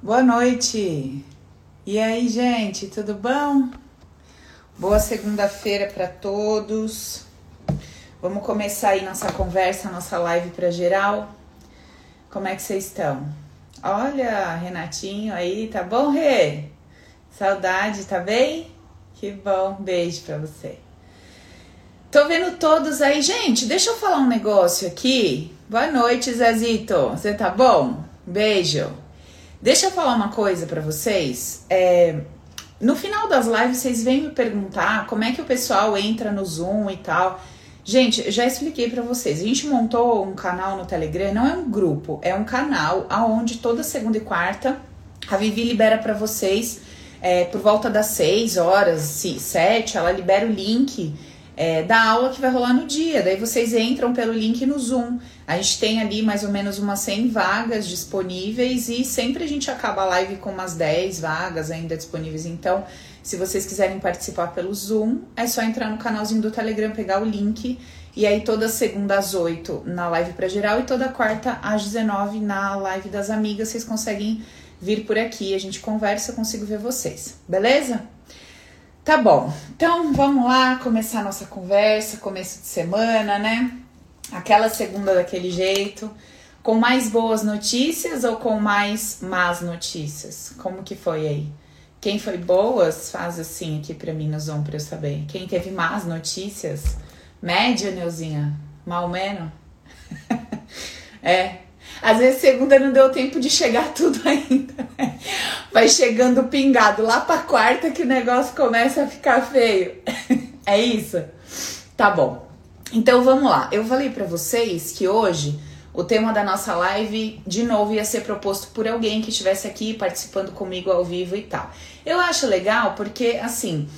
Boa noite. E aí, gente, tudo bom? Boa segunda-feira para todos. Vamos começar aí nossa conversa, nossa live para geral. Como é que vocês estão? Olha, Renatinho aí, tá bom, Rê? Saudade, tá bem? Que bom, beijo para você. Tô vendo todos aí, gente. Deixa eu falar um negócio aqui. Boa noite, Zezito. Você tá bom? Beijo. Deixa eu falar uma coisa para vocês. É, no final das lives, vocês vêm me perguntar como é que o pessoal entra no Zoom e tal. Gente, já expliquei para vocês. A gente montou um canal no Telegram, não é um grupo, é um canal aonde toda segunda e quarta a Vivi libera para vocês é, por volta das 6 horas, 7, ela libera o link é, da aula que vai rolar no dia. Daí vocês entram pelo link no Zoom. A gente tem ali mais ou menos umas 100 vagas disponíveis e sempre a gente acaba a live com umas 10 vagas ainda disponíveis. Então, se vocês quiserem participar pelo Zoom, é só entrar no canalzinho do Telegram, pegar o link. E aí, toda segunda às 8 na live para geral e toda quarta às 19 na live das amigas, vocês conseguem vir por aqui. A gente conversa, eu consigo ver vocês. Beleza? Tá bom. Então, vamos lá começar a nossa conversa, começo de semana, né? aquela segunda daquele jeito, com mais boas notícias ou com mais más notícias? Como que foi aí? Quem foi boas, faz assim aqui pra mim no Zoom pra eu saber. Quem teve más notícias? Média, Neuzinha? Mal menos? é. Às vezes segunda não deu tempo de chegar tudo ainda. Né? Vai chegando pingado lá pra quarta que o negócio começa a ficar feio. é isso? Tá bom. Então vamos lá. Eu falei para vocês que hoje o tema da nossa live de novo ia ser proposto por alguém que estivesse aqui participando comigo ao vivo e tal. Eu acho legal porque assim,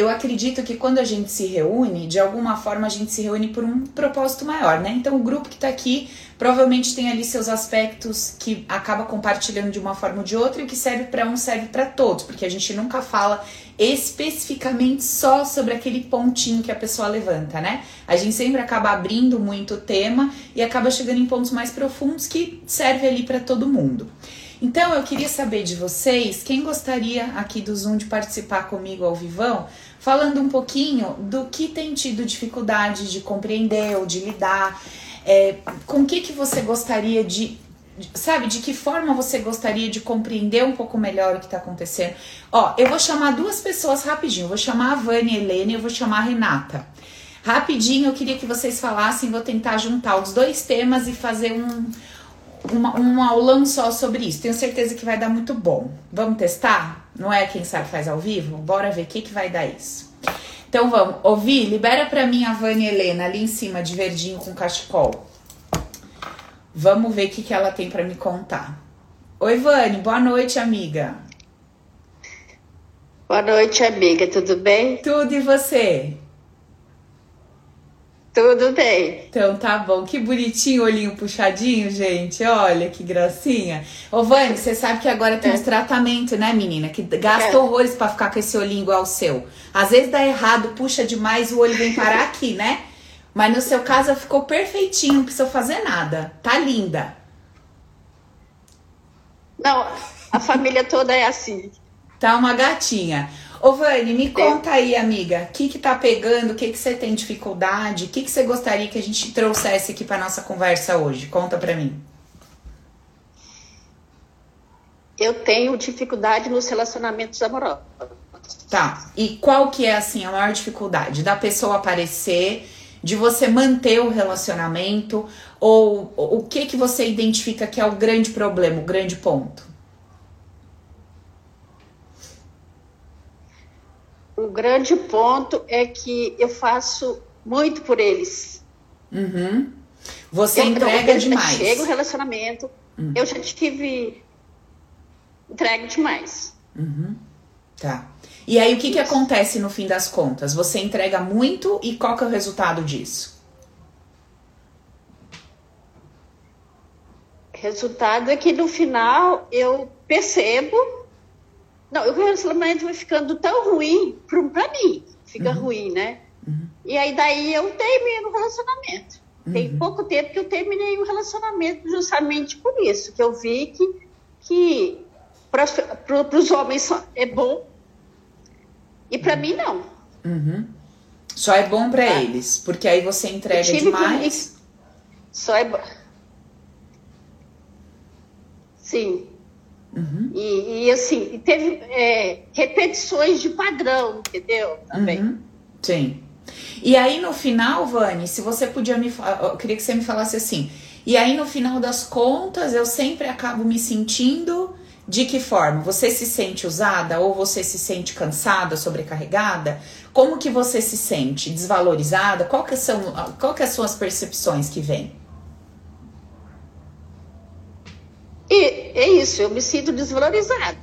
eu acredito que quando a gente se reúne, de alguma forma a gente se reúne por um propósito maior, né? Então o grupo que tá aqui provavelmente tem ali seus aspectos que acaba compartilhando de uma forma ou de outra e o que serve para um serve para todos, porque a gente nunca fala especificamente só sobre aquele pontinho que a pessoa levanta, né? A gente sempre acaba abrindo muito o tema e acaba chegando em pontos mais profundos que serve ali para todo mundo. Então eu queria saber de vocês, quem gostaria aqui do Zoom de participar comigo ao vivão, falando um pouquinho do que tem tido dificuldade de compreender ou de lidar, é, com o que, que você gostaria de sabe, de que forma você gostaria de compreender um pouco melhor o que está acontecendo. Ó, eu vou chamar duas pessoas rapidinho. Eu vou chamar a Vânia e Helena e eu vou chamar a Renata. Rapidinho, eu queria que vocês falassem, vou tentar juntar os dois temas e fazer um, uma, um aulão só sobre isso. Tenho certeza que vai dar muito bom. Vamos testar? Não é quem sabe faz ao vivo? Bora ver o que, que vai dar isso. Então vamos, ouvir, libera para mim a Vânia Helena ali em cima de verdinho com cachecol. Vamos ver o que, que ela tem para me contar. Oi, Vânia, boa noite, amiga. Boa noite, amiga, tudo bem? Tudo e você? Tudo bem. Então tá bom. Que bonitinho, olhinho puxadinho, gente. Olha que gracinha. Ô, Vânia, você sabe que agora tem é. uns tratamentos, né, menina? Que gasta é. horrores para ficar com esse olhinho igual o seu. Às vezes dá errado, puxa demais, o olho vem parar aqui, né? Mas no seu caso ficou perfeitinho, não precisou fazer nada. Tá linda. Não, a família toda é assim. Tá uma gatinha. Ô, Vani, me conta aí, amiga, o que que tá pegando, o que que você tem dificuldade, o que que você gostaria que a gente trouxesse aqui pra nossa conversa hoje? Conta pra mim. Eu tenho dificuldade nos relacionamentos amorosos. Tá, e qual que é, assim, a maior dificuldade? Da pessoa aparecer de você manter o relacionamento ou o que que você identifica que é o grande problema, o grande ponto? O grande ponto é que eu faço muito por eles. Uhum. Você eu, entrega eu, demais. Chega o relacionamento, uhum. eu já tive entrega demais. Uhum. Tá. E aí o que, que acontece no fim das contas? Você entrega muito e qual que é o resultado disso? Resultado é que no final eu percebo. Não, o relacionamento vai ficando tão ruim para mim. Fica uhum. ruim, né? Uhum. E aí daí eu termino o relacionamento. Uhum. Tem pouco tempo que eu terminei o relacionamento justamente por isso, que eu vi que, que para os homens é bom e para mim não. Uhum. Só é bom para tá. eles, porque aí você entrega demais. Só é bom. Sim. Uhum. E, e, assim, teve é, repetições de padrão, entendeu? Também. Uhum. Sim. E aí no final, Vani, se você podia me eu queria que você me falasse assim. E aí no final das contas, eu sempre acabo me sentindo de que forma? Você se sente usada ou você se sente cansada, sobrecarregada? Como que você se sente? Desvalorizada? Qual que são, qual que são as percepções que vêm? E é isso, eu me sinto desvalorizada.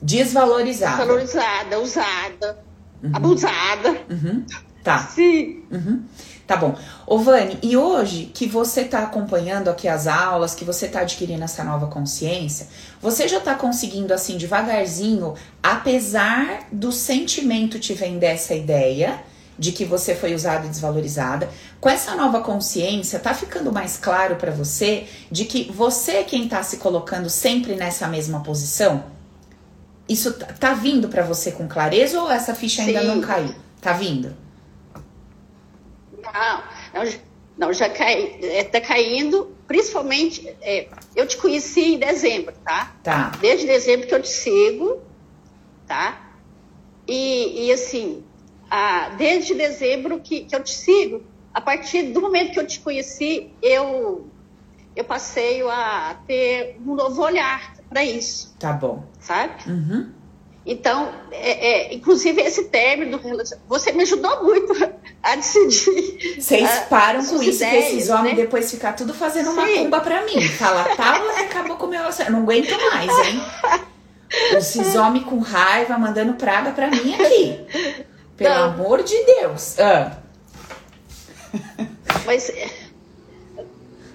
Desvalorizada. Desvalorizada, usada, uhum. abusada. Uhum. Tá. Sim. Uhum. Tá bom. Ô Vani, e hoje que você está acompanhando aqui as aulas, que você está adquirindo essa nova consciência, você já está conseguindo assim devagarzinho, apesar do sentimento te vender essa ideia de que você foi usada e desvalorizada, com essa nova consciência, tá ficando mais claro para você de que você é quem tá se colocando sempre nessa mesma posição? Isso tá, tá vindo para você com clareza ou essa ficha ainda Sim. não caiu? Tá vindo? Não, não, não já cai, é, tá caindo, principalmente, é, eu te conheci em dezembro, tá? Tá. Desde dezembro que eu te sigo, tá? E, e assim, a, desde dezembro que, que eu te sigo, a partir do momento que eu te conheci, eu, eu passei a ter um novo olhar para isso. Tá bom. Sabe? Uhum. Então, é, é, inclusive esse término do relacionamento, você me ajudou muito a decidir. Vocês param com isso, ideias, que esses homens né? depois ficar tudo fazendo Sim. uma cumba pra mim. Falar, tá, acabou com o meu relacionamento. Não aguento mais, hein? Esses homens com raiva mandando praga pra mim aqui. Pelo Não. amor de Deus. Ah. Mas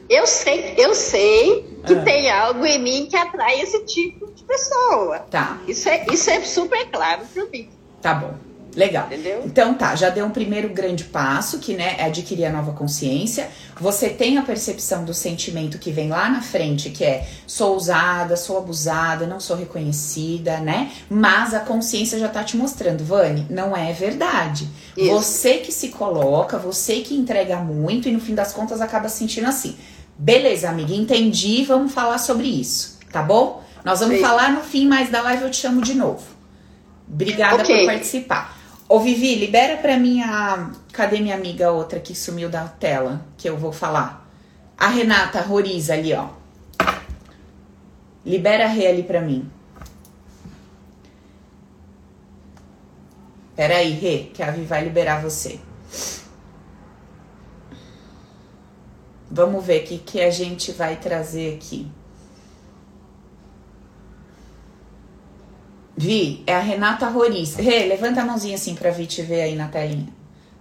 eu sei, eu sei que ah. tem algo em mim que atrai esse tipo de pessoa. Tá. Isso é, isso é super claro para mim. Tá bom. Legal. Entendeu? Então tá, já deu um primeiro grande passo, que né, é adquirir a nova consciência. Você tem a percepção do sentimento que vem lá na frente, que é sou usada, sou abusada, não sou reconhecida, né? Mas a consciência já tá te mostrando, Vani, não é verdade. Isso. Você que se coloca, você que entrega muito e no fim das contas acaba sentindo assim. Beleza, amiga, entendi, vamos falar sobre isso, tá bom? Nós vamos Sim. falar no fim mais da live, eu te chamo de novo. Obrigada okay. por participar. Ô Vivi, libera pra mim a. Cadê minha amiga outra que sumiu da tela? Que eu vou falar. A Renata Roriza ali, ó. Libera a Rê ali pra mim. Pera aí, Rê, que a Vi vai liberar você. Vamos ver o que, que a gente vai trazer aqui. Vi, é a Renata Roriz. Rê, levanta a mãozinha assim pra Vi te ver aí na telinha.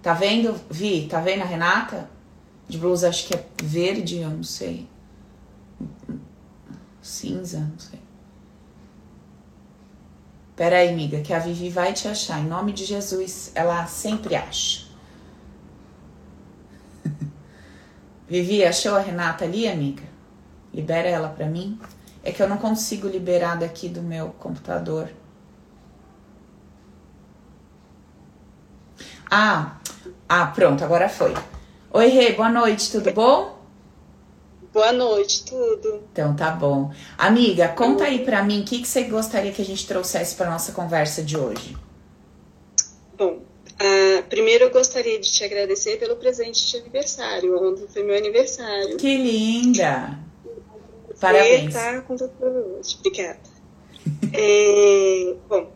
Tá vendo? Vi, tá vendo a Renata? De blusa, acho que é verde, eu não sei. Cinza, não sei. Pera aí, amiga, que a Vivi vai te achar. Em nome de Jesus, ela sempre acha. Vivi, achou a Renata ali, amiga? Libera ela pra mim. É que eu não consigo liberar daqui do meu computador. Ah, ah, pronto, agora foi. Oi, Rê, boa noite, tudo bom? Boa noite, tudo. Então tá bom. Amiga, conta aí pra mim o que, que você gostaria que a gente trouxesse pra nossa conversa de hoje. Bom, uh, primeiro eu gostaria de te agradecer pelo presente de aniversário. Ontem foi meu aniversário. Que linda! Parabéns. Tá com hoje. Obrigada. é, bom,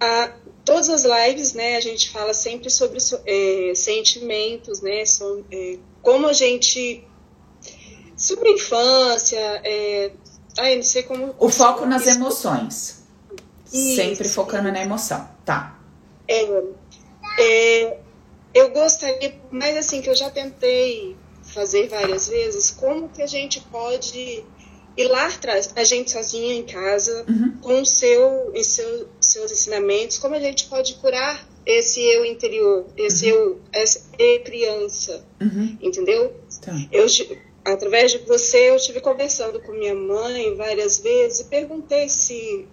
a, todas as lives, né, a gente fala sempre sobre é, sentimentos, né, so, é, como a gente sobre a infância, é, ai, não sei como. O foco nas isso. emoções. Isso, sempre focando na emoção, tá? É, é, eu gostaria, mas assim que eu já tentei fazer várias vezes, como que a gente pode ir lá atrás, a gente sozinha em casa, uhum. com o seu, e seu, seus ensinamentos, como a gente pode curar esse eu interior, esse uhum. eu, essa eu criança, uhum. entendeu? Tá. Eu, através de você, eu estive conversando com minha mãe várias vezes e perguntei se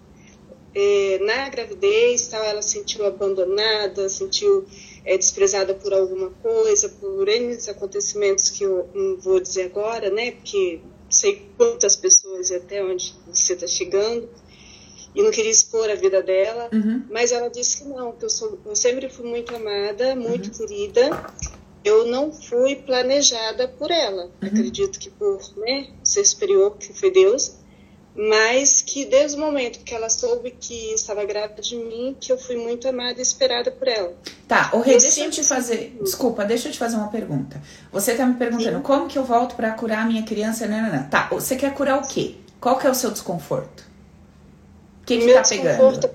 é, na gravidez tal, ela se sentiu abandonada, sentiu é, desprezada por alguma coisa, por N acontecimentos que eu não vou dizer agora, né? Porque sei quantas pessoas e até onde você está chegando e não queria expor a vida dela, uhum. mas ela disse que não, que eu, sou, eu sempre fui muito amada, muito uhum. querida. Eu não fui planejada por ela. Uhum. Acredito que por né, ser superior, que foi Deus, mas que desde o momento que ela soube que estava grávida de mim, que eu fui muito amada e esperada por ela. Tá, o Rei, deixa eu te fazer. Desculpa, deixa eu te fazer uma pergunta. Você tá me perguntando Sim. como que eu volto para curar a minha criança? Não, não, não. Tá, você quer curar o quê? Qual que é o seu desconforto? O que, que Meu tá pegando?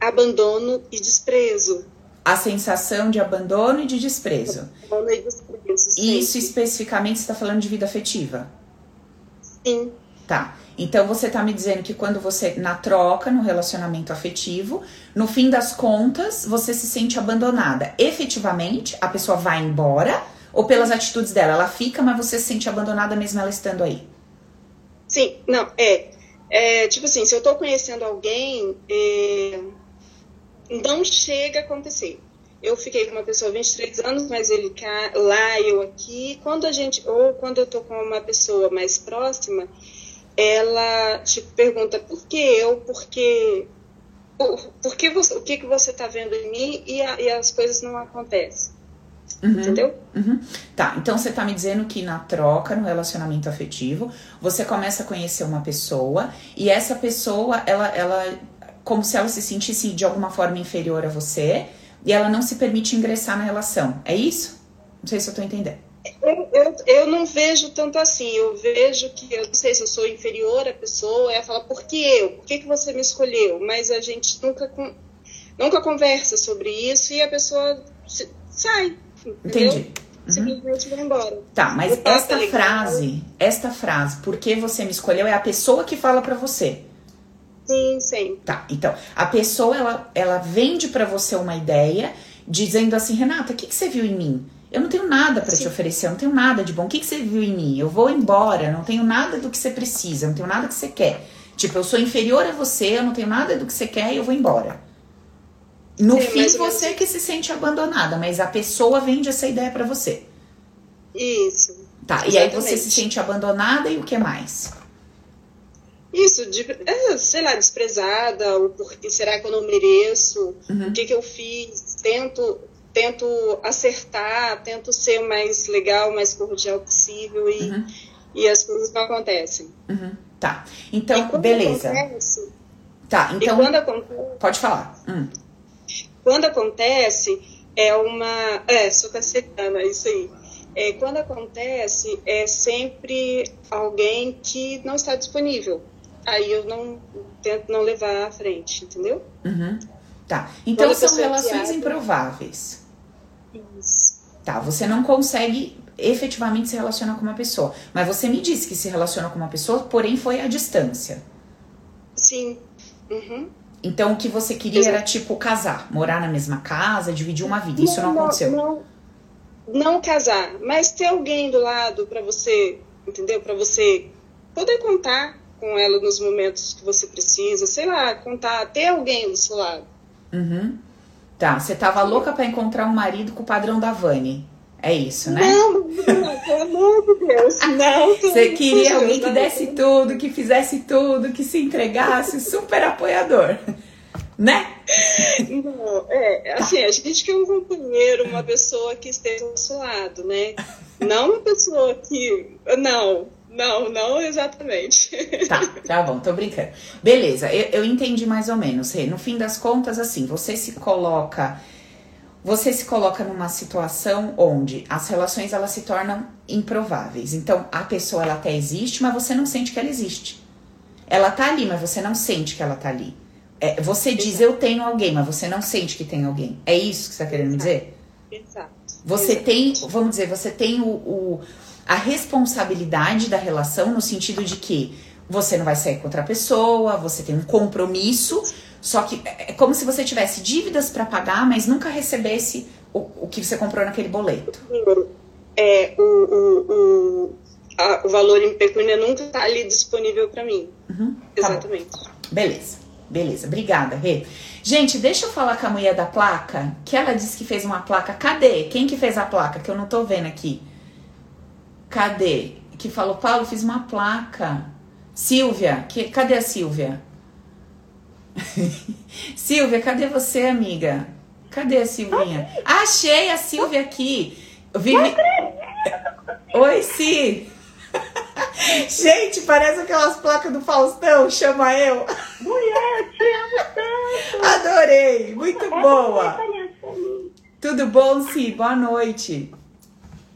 Abandono e desprezo. A sensação de abandono e de desprezo. Abandono e desprezo. Isso especificamente você está falando de vida afetiva? Sim. Tá. Então você tá me dizendo que quando você, na troca, no relacionamento afetivo, no fim das contas, você se sente abandonada. Efetivamente, a pessoa vai embora, ou pelas atitudes dela, ela fica, mas você se sente abandonada mesmo ela estando aí? Sim, não, é. é tipo assim, se eu tô conhecendo alguém, é, não chega a acontecer. Eu fiquei com uma pessoa 23 anos, mas ele cá, lá, eu aqui. Quando a gente, ou quando eu tô com uma pessoa mais próxima, ela te pergunta por que eu, porque por, por que você, o que, que você está vendo em mim e, a, e, as coisas não acontecem. Uhum, Entendeu? Uhum. Tá, então você tá me dizendo que na troca, no relacionamento afetivo, você começa a conhecer uma pessoa e essa pessoa, ela, ela como se ela se sentisse de alguma forma inferior a você e ela não se permite ingressar na relação. É isso? Não sei se eu tô entendendo. Eu, eu, eu, não vejo tanto assim. Eu vejo que, eu não sei se eu sou inferior à pessoa, ela fala, por que eu? Por que, que você me escolheu? Mas a gente nunca, nunca conversa sobre isso e a pessoa sai. Entendeu? Entendi. Uhum. Simplesmente vai embora. Tá, mas esta frase, esta frase, por que você me escolheu, é a pessoa que fala para você. Sim, sim. Tá, então, a pessoa, ela, ela vende para você uma ideia, dizendo assim, Renata, o que, que você viu em mim? Eu não tenho nada para te oferecer, eu não tenho nada de bom. O que, que você viu em mim? Eu vou embora, não tenho nada do que você precisa, não tenho nada que você quer. Tipo, eu sou inferior a você, eu não tenho nada do que você quer e eu vou embora. No Sim, fim, você que se sente abandonada, mas a pessoa vende essa ideia para você. Isso. Tá, exatamente. e aí você se sente abandonada e o que mais? Isso, de, é, sei lá, desprezada, o porquê, será que eu não mereço? Uhum. O que, que eu fiz? Tento tento acertar, tento ser o mais legal, mais cordial possível e, uhum. e as coisas não acontecem. Uhum. Tá. Então, beleza. Acontece, tá, então. quando acontece, pode falar. Hum. Quando acontece, é uma. É, sou cacetana, é isso aí. É, quando acontece, é sempre alguém que não está disponível. Aí eu não tento não levar à frente, entendeu? Uhum. Tá. Então são relações improváveis. Isso. Tá, você não consegue efetivamente se relacionar com uma pessoa. Mas você me disse que se relaciona com uma pessoa, porém foi à distância. Sim. Uhum. Então o que você queria Exato. era tipo casar, morar na mesma casa, dividir uma vida. Isso não, não aconteceu. Não, não casar, mas ter alguém do lado para você, entendeu? Para você poder contar com ela nos momentos que você precisa, sei lá, contar, ter alguém do seu lado. Uhum. Tá, você tava louca para encontrar um marido com o padrão da Vani. É isso, né? Não, pelo amor de Deus, não. Você queria alguém que desse tudo, que fizesse tudo, que se entregasse, super apoiador. Né? Não, é, assim, a gente quer um companheiro, uma pessoa que esteja ao nosso lado, né? Não uma pessoa que. Não, não, não exatamente. Tá, tá bom, tô brincando. Beleza, eu, eu entendi mais ou menos. No fim das contas, assim, você se coloca. Você se coloca numa situação onde as relações elas se tornam improváveis. Então, a pessoa ela até existe, mas você não sente que ela existe. Ela tá ali, mas você não sente que ela tá ali. É, você diz eu tenho alguém, mas você não sente que tem alguém. É isso que você tá querendo me dizer? Exato. Você Exato. tem, vamos dizer, você tem o, o a responsabilidade da relação no sentido de que você não vai sair com outra pessoa, você tem um compromisso, só que é, é como se você tivesse dívidas para pagar, mas nunca recebesse o, o que você comprou naquele boleto. É, o, o, a, o valor em pecúnia nunca está ali disponível para mim. Uhum, tá Exatamente. Bom. Beleza, beleza. Obrigada, Rê. Gente, deixa eu falar com a mulher da placa, que ela disse que fez uma placa. Cadê? Quem que fez a placa? Que eu não tô vendo aqui. Cadê? Que falou, Paulo, fiz uma placa. Silvia, que, cadê a Silvia? Silvia, cadê você, amiga? Cadê a Silvinha? Achei a Silvia aqui. Vivi... Oi, Si. Gente, parece aquelas placas do Faustão, chama eu. Mulher, te amo tanto. Adorei, muito É boa. feliz. Tudo bom, Si? Boa noite.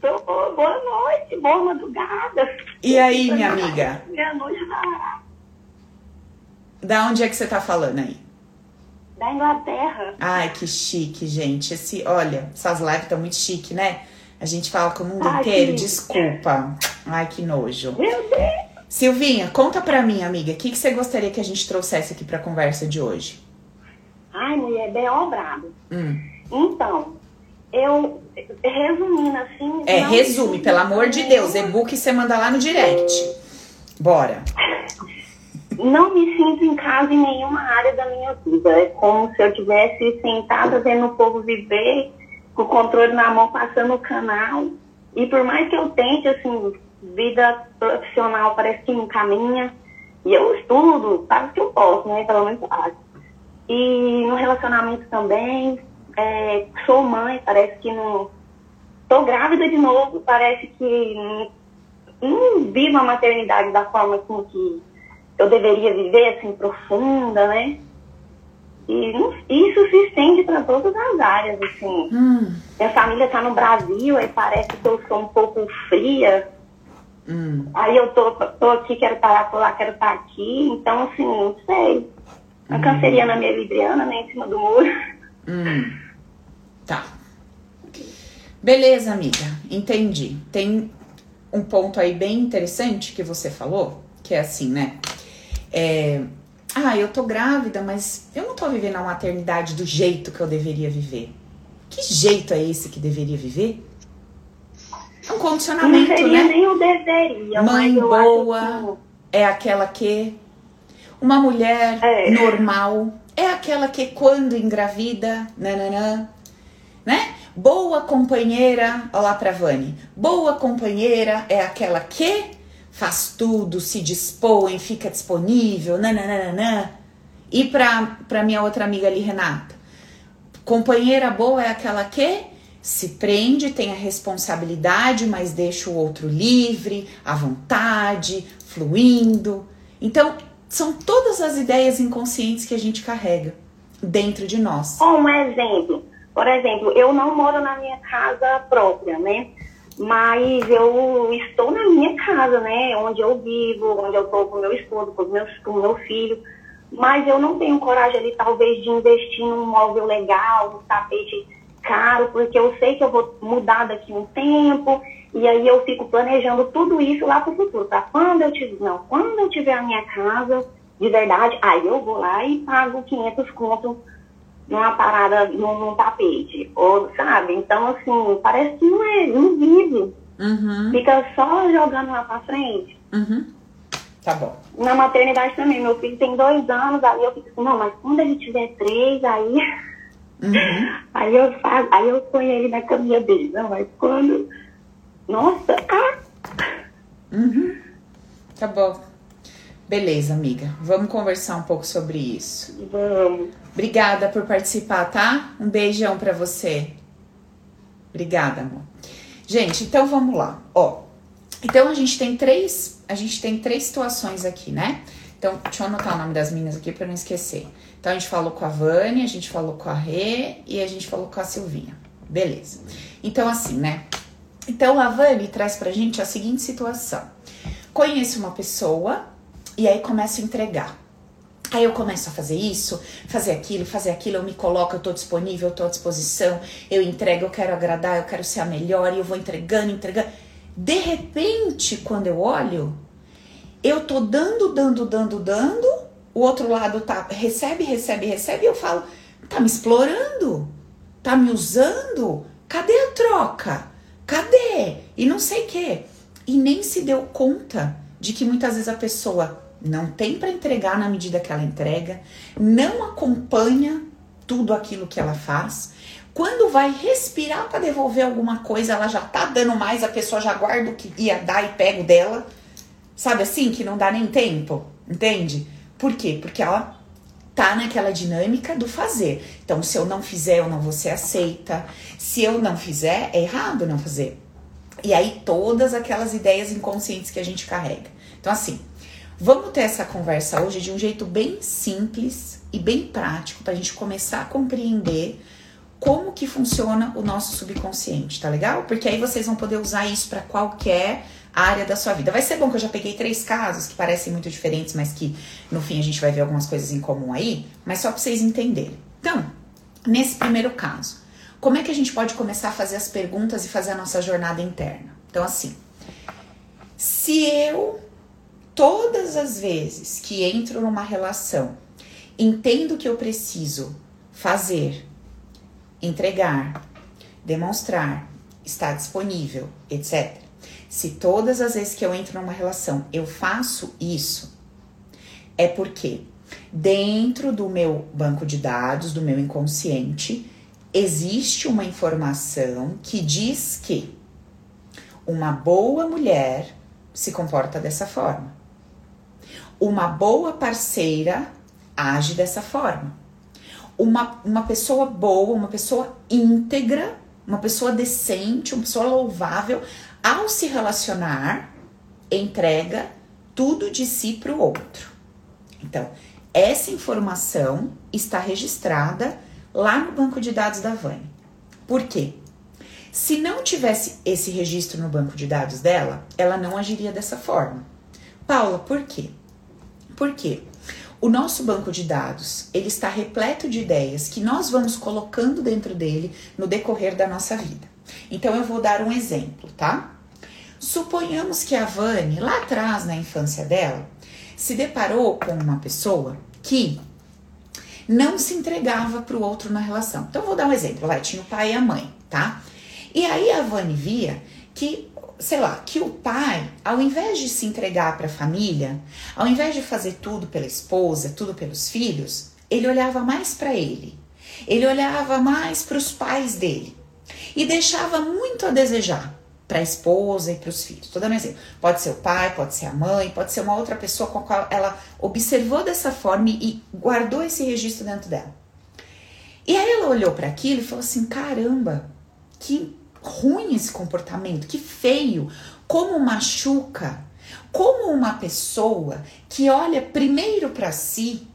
Boa noite, boa madrugada. E aí, minha amiga? Minha noite da, Da onde é que você tá falando aí? da Inglaterra. Ai, que chique, gente. Esse, olha, essas lives estão muito chique, né? A gente fala com o mundo Ai, inteiro. que- Desculpa. Ai, que nojo. Meu Deus. Silvinha, conta pra mim, amiga, o que, que você gostaria que a gente trouxesse aqui pra conversa de hoje? Ai, mulher, bem obrado. Hum. Então, eu, resumindo assim... É, resume, pelo amor de Deus. E-book você manda lá no direct. Bora. Não me sinto em casa em nenhuma área da minha vida. É como se eu tivesse sentada vendo o povo viver, com o controle na mão, passando o canal. E por mais que eu tente, assim, vida profissional parece que não caminha. E eu estudo, o que eu posso, né? Pelo menos faço. E no relacionamento também, é, sou mãe, parece que não. Tô grávida de novo, parece que não, não vivo a maternidade da forma com que eu deveria viver, assim, profunda, né? E não- isso se estende para todas as áreas, assim. Hum, Minha família tá no Brasil, aí parece que eu sou um pouco fria. hum, Aí eu tô, tô aqui, quero parar, tô lá, quero estar aqui. Então, assim, não sei. A canceriana meio libriana, né, em cima do muro. hum. Tá. Beleza, amiga. Entendi. Tem um ponto aí bem interessante que você falou, que é assim, né? É, ah, eu tô grávida, mas eu não tô vivendo a maternidade do jeito que eu deveria viver. Que jeito é esse que deveria viver? É um Não condicionamento, seria né? nem o deveria, Mãe boa. acho é aquela que uma mulher É. normal é aquela que quando engravida, nananã, né? Boa companheira, olha lá pra Vani. Boa companheira é aquela que faz tudo, se dispõe, fica disponível, nananana. E pra, pra minha outra amiga ali, Renata. Companheira boa é aquela que se prende, tem a responsabilidade, mas deixa o outro livre, à vontade, fluindo. Então, são todas as ideias inconscientes que a gente carrega dentro de nós. Um exemplo. Por exemplo, eu não moro na minha casa própria, né? Mas eu estou na minha casa, né? Onde eu vivo, onde eu estou com meu esposo, com, meus, com meu filho. Mas eu não tenho coragem ali, talvez, de investir num móvel legal, num tapete caro, porque eu sei que eu vou mudar daqui um tempo. E aí eu fico planejando tudo isso lá para o futuro. Para quando eu tiver, não, quando eu tiver a minha casa de verdade, aí eu vou lá e pago 500 conto numa parada, num, num tapete, ou sabe? Então, assim, parece que não é, não vive. Uhum, Fica só jogando lá pra frente. uhum. Tá bom. Na maternidade também, meu filho tem dois anos, aí eu fico assim, não, mas quando ele tiver três, aí, Uhum. aí eu faço, aí eu ponho ele na caminha dele. Não, mas quando. Nossa, ah! Uhum. Tá bom. Beleza, amiga. Vamos conversar um pouco sobre isso. Vamos. Obrigada por participar, tá? Um beijão pra você. Obrigada, amor. Gente, então vamos lá. Ó, então a gente tem três, a gente tem três situações aqui, né? Então, deixa eu anotar o nome das meninas aqui pra não esquecer. Então a gente falou com a Vânia, a gente falou com a Rê e a gente falou com a Silvinha. Beleza. Então assim, né? Então a Vani traz pra gente a seguinte situação. Conheço uma pessoa e aí começo a entregar. Aí eu começo a fazer isso, fazer aquilo, fazer aquilo, eu me coloco, eu tô disponível, eu tô à disposição, eu entrego, eu quero agradar, eu quero ser a melhor, e eu vou entregando, entregando. De repente, quando eu olho, eu tô dando, dando, dando, dando, o outro lado tá recebe, recebe, recebe, e eu falo, tá me explorando, tá me usando, cadê a troca? Cadê? E não sei o quê. e nem se deu conta de que muitas vezes a pessoa não tem para entregar na medida que ela entrega, não acompanha tudo aquilo que ela faz. Quando vai respirar para devolver alguma coisa, ela já tá dando mais, a pessoa já guarda o que ia dar e pega o dela. Sabe assim, que não dá nem tempo, entende? Por quê? Porque ela tá naquela dinâmica do fazer. Então, se eu não fizer, eu não vou ser aceita. Se eu não fizer, é errado não fazer. E aí, todas aquelas ideias inconscientes que a gente carrega. Então, assim, vamos ter essa conversa hoje de um jeito bem simples e bem prático para a gente começar a compreender como que funciona o nosso subconsciente, tá legal? Porque aí vocês vão poder usar isso para qualquer área da sua vida. Vai ser bom que eu já peguei três casos que parecem muito diferentes, mas que no fim a gente vai ver algumas coisas em comum aí, mas só para vocês entenderem. Então, nesse primeiro caso, como é que a gente pode começar a fazer as perguntas e fazer a nossa jornada interna? Então, assim, se eu todas as vezes que entro numa relação, entendo que eu preciso fazer, entregar, demonstrar, estar disponível, etc. Se todas as vezes que eu entro numa relação eu faço isso, é porque dentro do meu banco de dados, do meu inconsciente, existe uma informação que diz que uma boa mulher se comporta dessa forma. Uma boa parceira age dessa forma. Uma, uma pessoa boa, uma pessoa íntegra, uma pessoa decente, uma pessoa louvável ao se relacionar, entrega tudo de si para o outro. Então, essa informação está registrada lá no banco de dados da Vani. Por quê? Se não tivesse esse registro no banco de dados dela, ela não agiria dessa forma. Paula, por quê? Porque o nosso banco de dados, ele está repleto de ideias que nós vamos colocando dentro dele no decorrer da nossa vida. Então eu vou dar um exemplo, tá? Suponhamos que a Vani, lá atrás na infância dela, se deparou com uma pessoa que não se entregava para o outro na relação. Então, vou dar um exemplo. Vai, tinha o pai e a mãe, tá? E aí a Vani via que, sei lá, que o pai, ao invés de se entregar para a família, ao invés de fazer tudo pela esposa, tudo pelos filhos, ele olhava mais para ele. Ele olhava mais para os pais dele e deixava muito a desejar para a esposa e para os filhos. Estou dando um exemplo. Pode ser o pai, pode ser a mãe, pode ser uma outra pessoa com a qual ela observou dessa forma e guardou esse registro dentro dela. E aí ela olhou para aquilo e falou assim: caramba, que ruim esse comportamento, que feio, como machuca, como uma pessoa que olha primeiro para si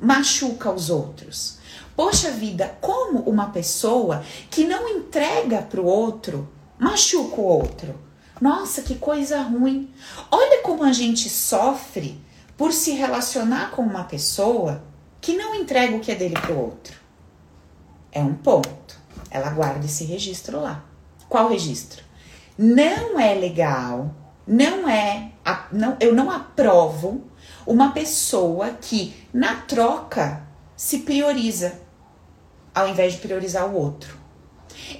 machuca os outros. Poxa vida, como uma pessoa que não entrega para o outro machuca o outro. Nossa, que coisa ruim. Olha como a gente sofre por se relacionar com uma pessoa que não entrega o que é dele para o outro. É um ponto. Ela guarda esse registro lá. Qual registro? Não é legal, não é, não, eu não aprovo uma pessoa que na troca se prioriza ao invés de priorizar o outro.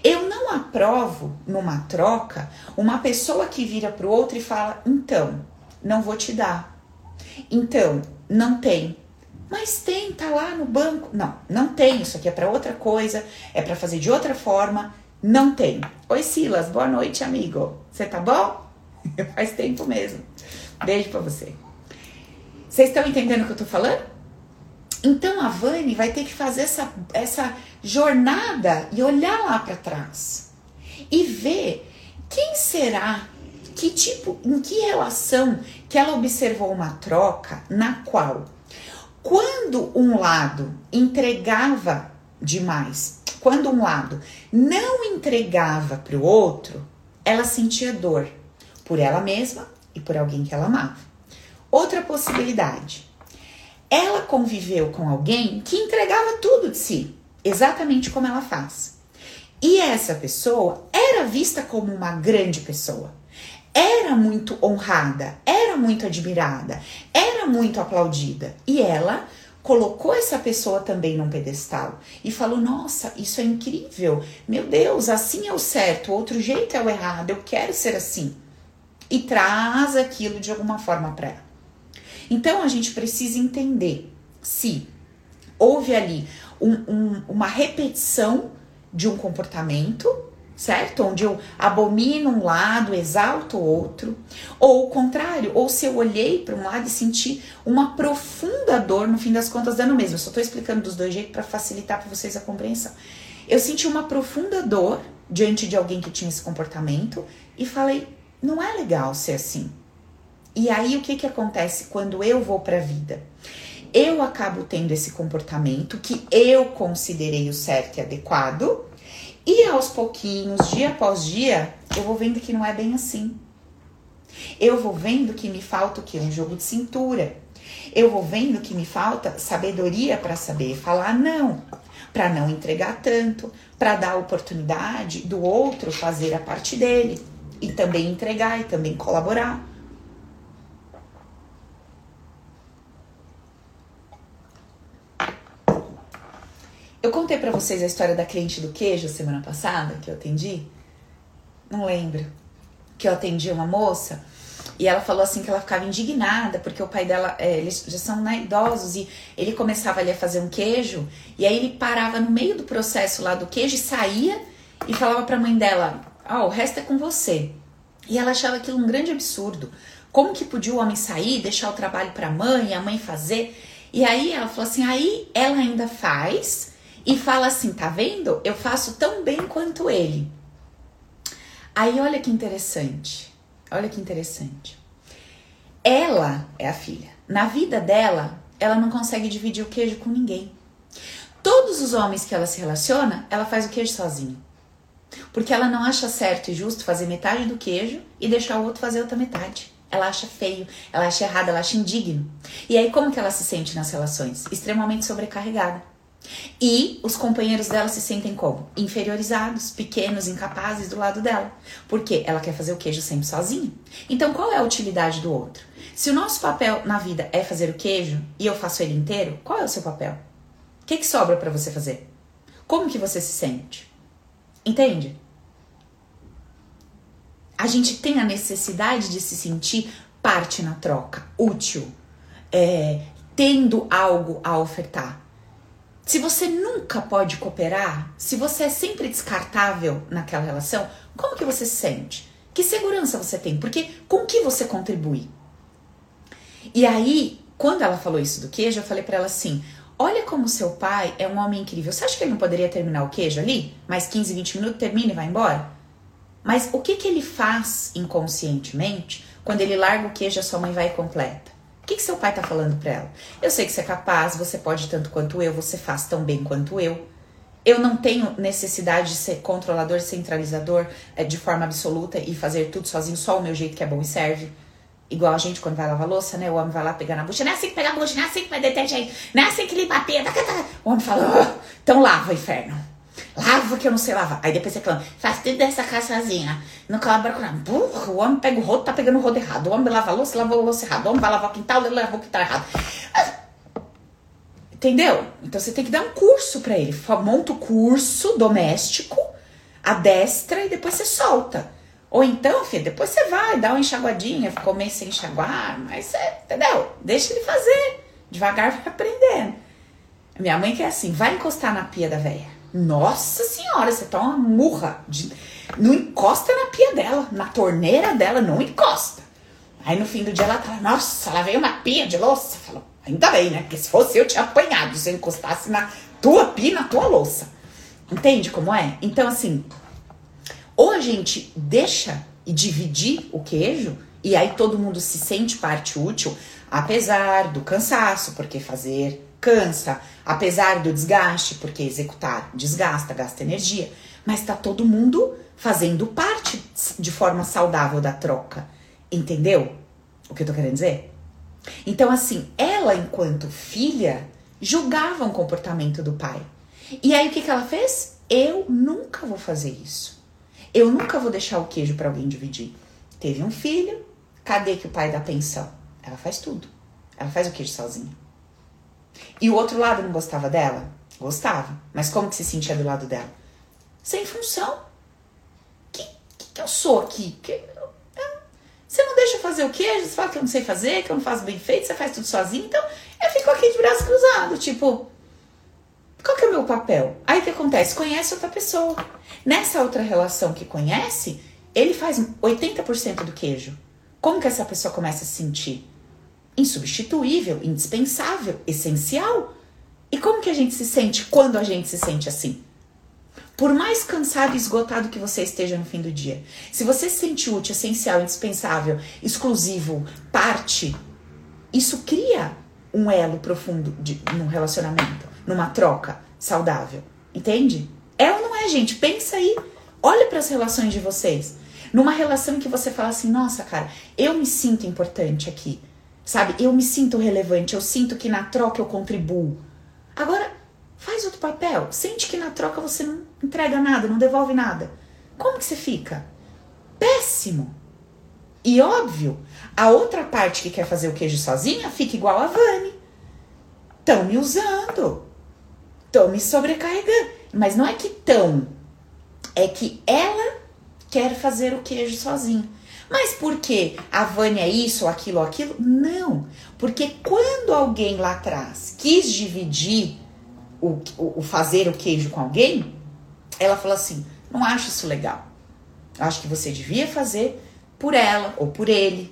Eu não aprovo numa troca uma pessoa que vira para o outro e fala: então, não vou te dar. Então, não tem. Mas tem, tá lá no banco. Não, não tem. Isso aqui é para outra coisa, é para fazer de outra forma. Não tem. Oi, Silas, boa noite, amigo. Você tá bom? Faz tempo mesmo. Beijo para você. Vocês estão entendendo o que eu tô falando? Então a Vani vai ter que fazer essa, essa jornada e olhar lá para trás e ver quem será, que tipo, em que relação que ela observou uma troca na qual, quando um lado entregava demais, quando um lado não entregava para o outro, ela sentia dor por ela mesma e por alguém que ela amava. Outra possibilidade ela conviveu com alguém que entregava tudo de si, exatamente como ela faz. E essa pessoa era vista como uma grande pessoa. Era muito honrada, era muito admirada, era muito aplaudida. E ela colocou essa pessoa também num pedestal e falou: Nossa, isso é incrível. Meu Deus, assim é o certo, outro jeito é o errado. Eu quero ser assim. e traz aquilo de alguma forma para ela. Então a gente precisa entender se houve ali um, um, uma repetição de um comportamento, certo? Onde eu abomino um lado, exalto o outro, ou o contrário, ou se eu olhei para um lado e senti uma profunda dor, no fim das contas, dando mesmo. Eu só estou explicando dos dois jeitos para facilitar para vocês a compreensão. Eu senti uma profunda dor diante de alguém que tinha esse comportamento e falei: não é legal ser assim. E aí o que que acontece quando eu vou para a vida? Eu acabo tendo esse comportamento que eu considerei o certo e adequado, e aos pouquinhos, dia após dia, eu vou vendo que não é bem assim. Eu vou vendo que me falta o que? Um jogo de cintura. Eu vou vendo que me falta sabedoria para saber falar não, para não entregar tanto, para dar oportunidade do outro fazer a parte dele e também entregar e também colaborar. Eu contei para vocês a história da cliente do queijo semana passada que eu atendi. Não lembro. Que eu atendi uma moça e ela falou assim que ela ficava indignada porque o pai dela, é, eles já são né, idosos e ele começava ali a fazer um queijo e aí ele parava no meio do processo lá do queijo e saía e falava para a mãe dela: "Ó, oh, o resto é com você". E ela achava aquilo um grande absurdo. Como que podia o homem sair, deixar o trabalho para a mãe, a mãe fazer? E aí ela falou assim: aí ela ainda faz e fala assim: tá vendo? Eu faço tão bem quanto ele. Aí olha que interessante. Olha que interessante. Ela é a filha. Na vida dela, ela não consegue dividir o queijo com ninguém. Todos os homens que ela se relaciona, ela faz o queijo sozinha. Porque ela não acha certo e justo fazer metade do queijo e deixar o outro fazer outra metade. Ela acha feio, ela acha errado, ela acha indigno. E aí como que ela se sente nas relações? Extremamente sobrecarregada. E os companheiros dela se sentem como? Inferiorizados, pequenos, incapazes do lado dela. Porque ela quer fazer o queijo sempre sozinha. Então, qual é a utilidade do outro? Se o nosso papel na vida é fazer o queijo e eu faço ele inteiro, qual é o seu papel? O que, que sobra para você fazer? Como que você se sente? Entende? A gente tem a necessidade de se sentir parte na troca, útil, é, tendo algo a ofertar. Se você nunca pode cooperar, se você é sempre descartável naquela relação, como que você se sente? Que segurança você tem? Porque com que você contribui? E aí, quando ela falou isso do queijo, eu falei para ela assim: Olha como seu pai é um homem incrível. Você acha que ele não poderia terminar o queijo ali? Mais 15, 20 minutos, termina e vai embora? Mas o que, que ele faz inconscientemente quando ele larga o queijo e a sua mãe vai completa? Que, que seu pai está falando para ela? Eu sei que você é capaz, você pode tanto quanto eu, você faz tão bem quanto eu. Eu não tenho necessidade de ser controlador, centralizador é, de forma absoluta e fazer tudo sozinho, só o meu jeito que é bom e serve. Igual a gente quando vai lavar louça, né? O homem vai lá pegar na bucha, não é assim que pega a bucha, não é assim que vai detergente, não é assim que limpa a pia. O homem fala, oh, então lava, inferno. Lava que eu não sei lavar. Aí depois você fala, faz tudo dessa casa sozinha. Não colabora com nada. Burra, o homem pega o rodo, tá pegando o rodo errado. O homem lava a louça, lavou a louça errado. O homem vai lavar o quintal, ele lavou o quintal errado. Entendeu? Então você tem que dar um curso para ele. Monta o curso doméstico, adestra e depois você solta. Ou então, filho, depois você vai, dá uma enxaguadinha, ficou meio sem enxaguar, mas você, entendeu? Deixa ele fazer. Devagar vai aprendendo. Minha mãe que é assim, vai encostar na pia da velha. Nossa senhora, você tá uma murra. De... Não encosta na pia dela, na torneira dela, não encosta. Aí no fim do dia ela tá, nossa, ela veio uma pia de louça. Falou, ainda bem, né? Porque se fosse eu tinha apanhado se eu encostasse na tua pia, na tua louça. Entende como é? Então, assim, ou a gente deixa e dividir o queijo, e aí todo mundo se sente parte útil, apesar do cansaço, porque fazer cansa, apesar do desgaste, porque executar desgasta, gasta energia, mas está todo mundo fazendo parte de forma saudável da troca. Entendeu o que eu tô querendo dizer? Então, assim, ela, enquanto filha, julgava o comportamento do pai. E aí, o que, que ela fez? Eu nunca vou fazer isso. Eu nunca vou deixar o queijo para alguém dividir. Teve um filho, cadê que o pai dá pensão? Ela faz tudo. Ela faz o queijo sozinha. E o outro lado não gostava dela? Gostava. Mas como que se sentia do lado dela? Sem função. Que, que, que eu sou aqui? Que, você não fazer o queijo, você fala que eu não sei fazer, que eu não faço bem feito, você faz tudo sozinho, então eu fico aqui de braço cruzado, tipo, qual que é o meu papel? Aí o que acontece? Conhece outra pessoa. Nessa outra relação que conhece, ele faz 80% do queijo. Como que essa pessoa começa a se sentir? Insubstituível, indispensável, essencial. E como que a gente se sente quando a gente se sente assim? Por mais cansado e esgotado que você esteja no fim do dia, se você se sente útil, essencial, indispensável, exclusivo, parte, isso cria um elo profundo de, num relacionamento, numa troca saudável. Entende? É ou não é, gente? Pensa aí. Olha para as relações de vocês. Numa relação que você fala assim, nossa, cara, eu me sinto importante aqui. Sabe? Eu me sinto relevante, eu sinto que na troca eu contribuo. Agora, faz outro papel. Sente que na troca você não entrega nada, não devolve nada. Como que você fica? Péssimo. E óbvio, a outra parte que quer fazer o queijo sozinha fica igual a Vani. Estão me usando. Estão me sobrecarregando. Mas não é que estão. É que ela quer fazer o queijo sozinha. Mas por que a Vânia é isso, aquilo, aquilo? Não. Porque quando alguém lá atrás quis dividir o, o, o fazer o queijo com alguém, ela falou assim: não acho isso legal. Acho que você devia fazer por ela ou por ele.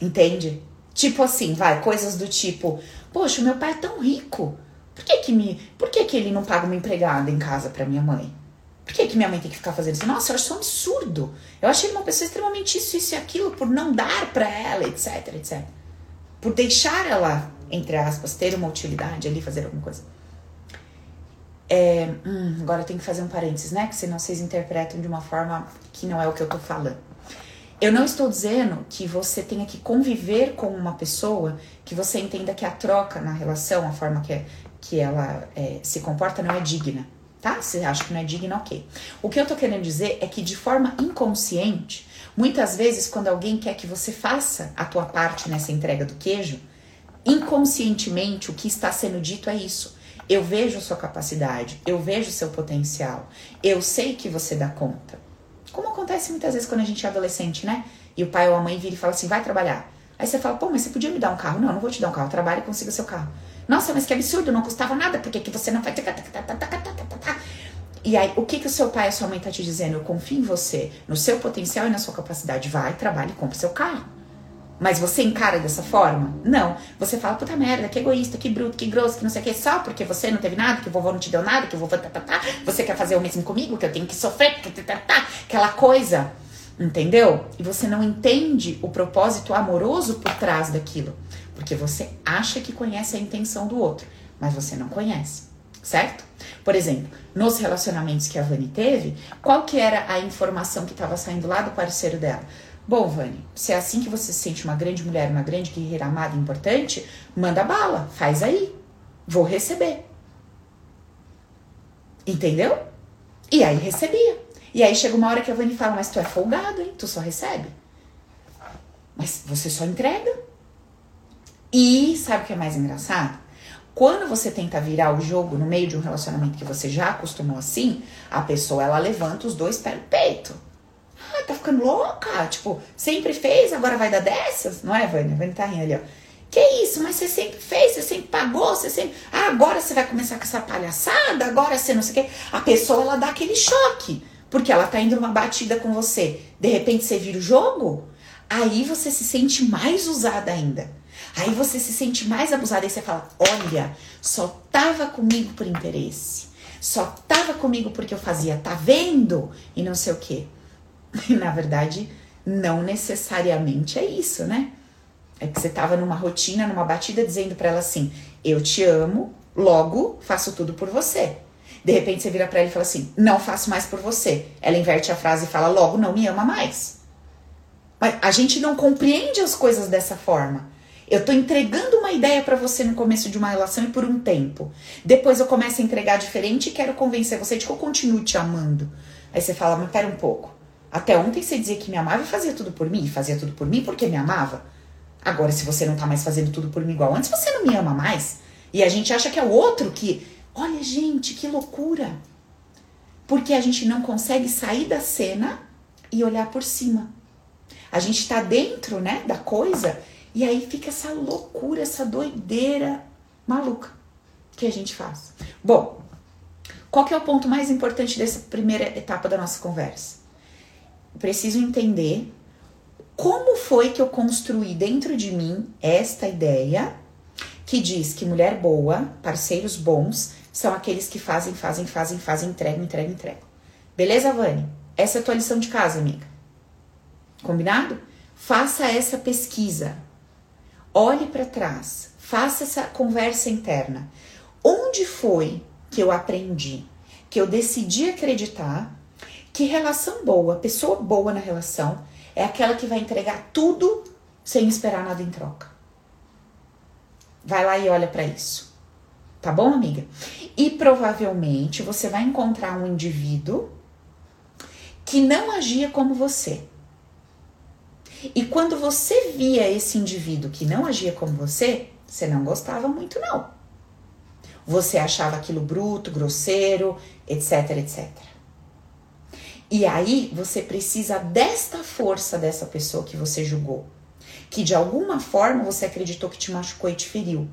Entende? Tipo assim, vai, coisas do tipo: Poxa, meu pai é tão rico. Por que que, me, por que, que ele não paga uma empregada em casa para minha mãe? Por que, que minha mãe tem que ficar fazendo isso? Nossa, eu acho um absurdo. Eu achei uma pessoa extremamente isso, isso e aquilo, por não dar para ela, etc, etc. Por deixar ela, entre aspas, ter uma utilidade ali, fazer alguma coisa. É, hum, agora eu tenho que fazer um parênteses, né? Que senão vocês interpretam de uma forma que não é o que eu tô falando. Eu não estou dizendo que você tenha que conviver com uma pessoa que você entenda que a troca na relação, a forma que, que ela é, se comporta, não é digna tá? Você acha que não é digno, ok. O que eu tô querendo dizer é que de forma inconsciente, muitas vezes quando alguém quer que você faça a tua parte nessa entrega do queijo, inconscientemente o que está sendo dito é isso. Eu vejo sua capacidade, eu vejo seu potencial, eu sei que você dá conta. Como acontece muitas vezes quando a gente é adolescente, né? E o pai ou a mãe vira e fala assim: vai trabalhar. Aí você fala, pô, mas você podia me dar um carro? Não, não vou te dar um carro, trabalhe e consiga seu carro. Nossa, mas que absurdo, não custava nada, por que, que você não faz. E aí, o que, que o seu pai e a sua mãe tá te dizendo? Eu confio em você, no seu potencial e na sua capacidade. Vai, trabalhe e compre seu carro. Mas você encara dessa forma? Não. Você fala, puta merda, que egoísta, que bruto, que grosso, que não sei o que, só porque você não teve nada, que o vovô não te deu nada, que o vovô tá, tá, tá, você quer fazer o mesmo comigo, que eu tenho que sofrer, tá, tá, tá, aquela coisa, entendeu? E você não entende o propósito amoroso por trás daquilo. Porque você acha que conhece a intenção do outro, mas você não conhece, certo? Por exemplo, nos relacionamentos que a Vani teve, qual que era a informação que estava saindo lá do parceiro dela? Bom, Vani, se é assim que você se sente uma grande mulher, uma grande guerreira amada importante, manda bala, faz aí. Vou receber. Entendeu? E aí recebia. E aí chega uma hora que a Vani fala, mas tu é folgado, hein? Tu só recebe. Mas você só entrega. E sabe o que é mais engraçado? Quando você tenta virar o jogo no meio de um relacionamento que você já acostumou assim, a pessoa ela levanta os dois pés no peito. Ah, tá ficando louca? Tipo, sempre fez, agora vai dar dessas? Não é, Vânia? Vânia tá rindo ali, ó. Que isso? Mas você sempre fez, você sempre pagou, você sempre. Ah, agora você vai começar com essa palhaçada, agora você não sei o quê. A pessoa ela dá aquele choque. Porque ela tá indo numa batida com você. De repente você vira o jogo, aí você se sente mais usada ainda. Aí você se sente mais abusada e você fala: olha, só tava comigo por interesse. Só tava comigo porque eu fazia, tá vendo? E não sei o quê. E na verdade, não necessariamente é isso, né? É que você tava numa rotina, numa batida, dizendo para ela assim: eu te amo, logo faço tudo por você. De repente você vira para ela e fala assim: não faço mais por você. Ela inverte a frase e fala: logo não me ama mais. Mas a gente não compreende as coisas dessa forma. Eu tô entregando uma ideia para você no começo de uma relação e por um tempo. Depois eu começo a entregar diferente e quero convencer você de que eu continuo te amando. Aí você fala, mas pera um pouco. Até ontem você dizia que me amava e fazia tudo por mim. Fazia tudo por mim porque me amava. Agora, se você não tá mais fazendo tudo por mim igual antes, você não me ama mais. E a gente acha que é o outro que. Olha, gente, que loucura. Porque a gente não consegue sair da cena e olhar por cima. A gente tá dentro, né, da coisa e aí fica essa loucura, essa doideira maluca que a gente faz. Bom, qual que é o ponto mais importante dessa primeira etapa da nossa conversa? Preciso entender como foi que eu construí dentro de mim esta ideia que diz que mulher boa, parceiros bons, são aqueles que fazem, fazem, fazem, fazem, entregam, entregam, entregam. Beleza, Vani? Essa é a tua lição de casa, amiga. Combinado? Faça essa pesquisa. Olhe para trás. Faça essa conversa interna. Onde foi que eu aprendi, que eu decidi acreditar que relação boa, pessoa boa na relação, é aquela que vai entregar tudo sem esperar nada em troca? Vai lá e olha para isso. Tá bom, amiga? E provavelmente você vai encontrar um indivíduo que não agia como você. E quando você via esse indivíduo que não agia como você, você não gostava muito, não. Você achava aquilo bruto, grosseiro, etc, etc. E aí você precisa desta força dessa pessoa que você julgou, que de alguma forma você acreditou que te machucou e te feriu.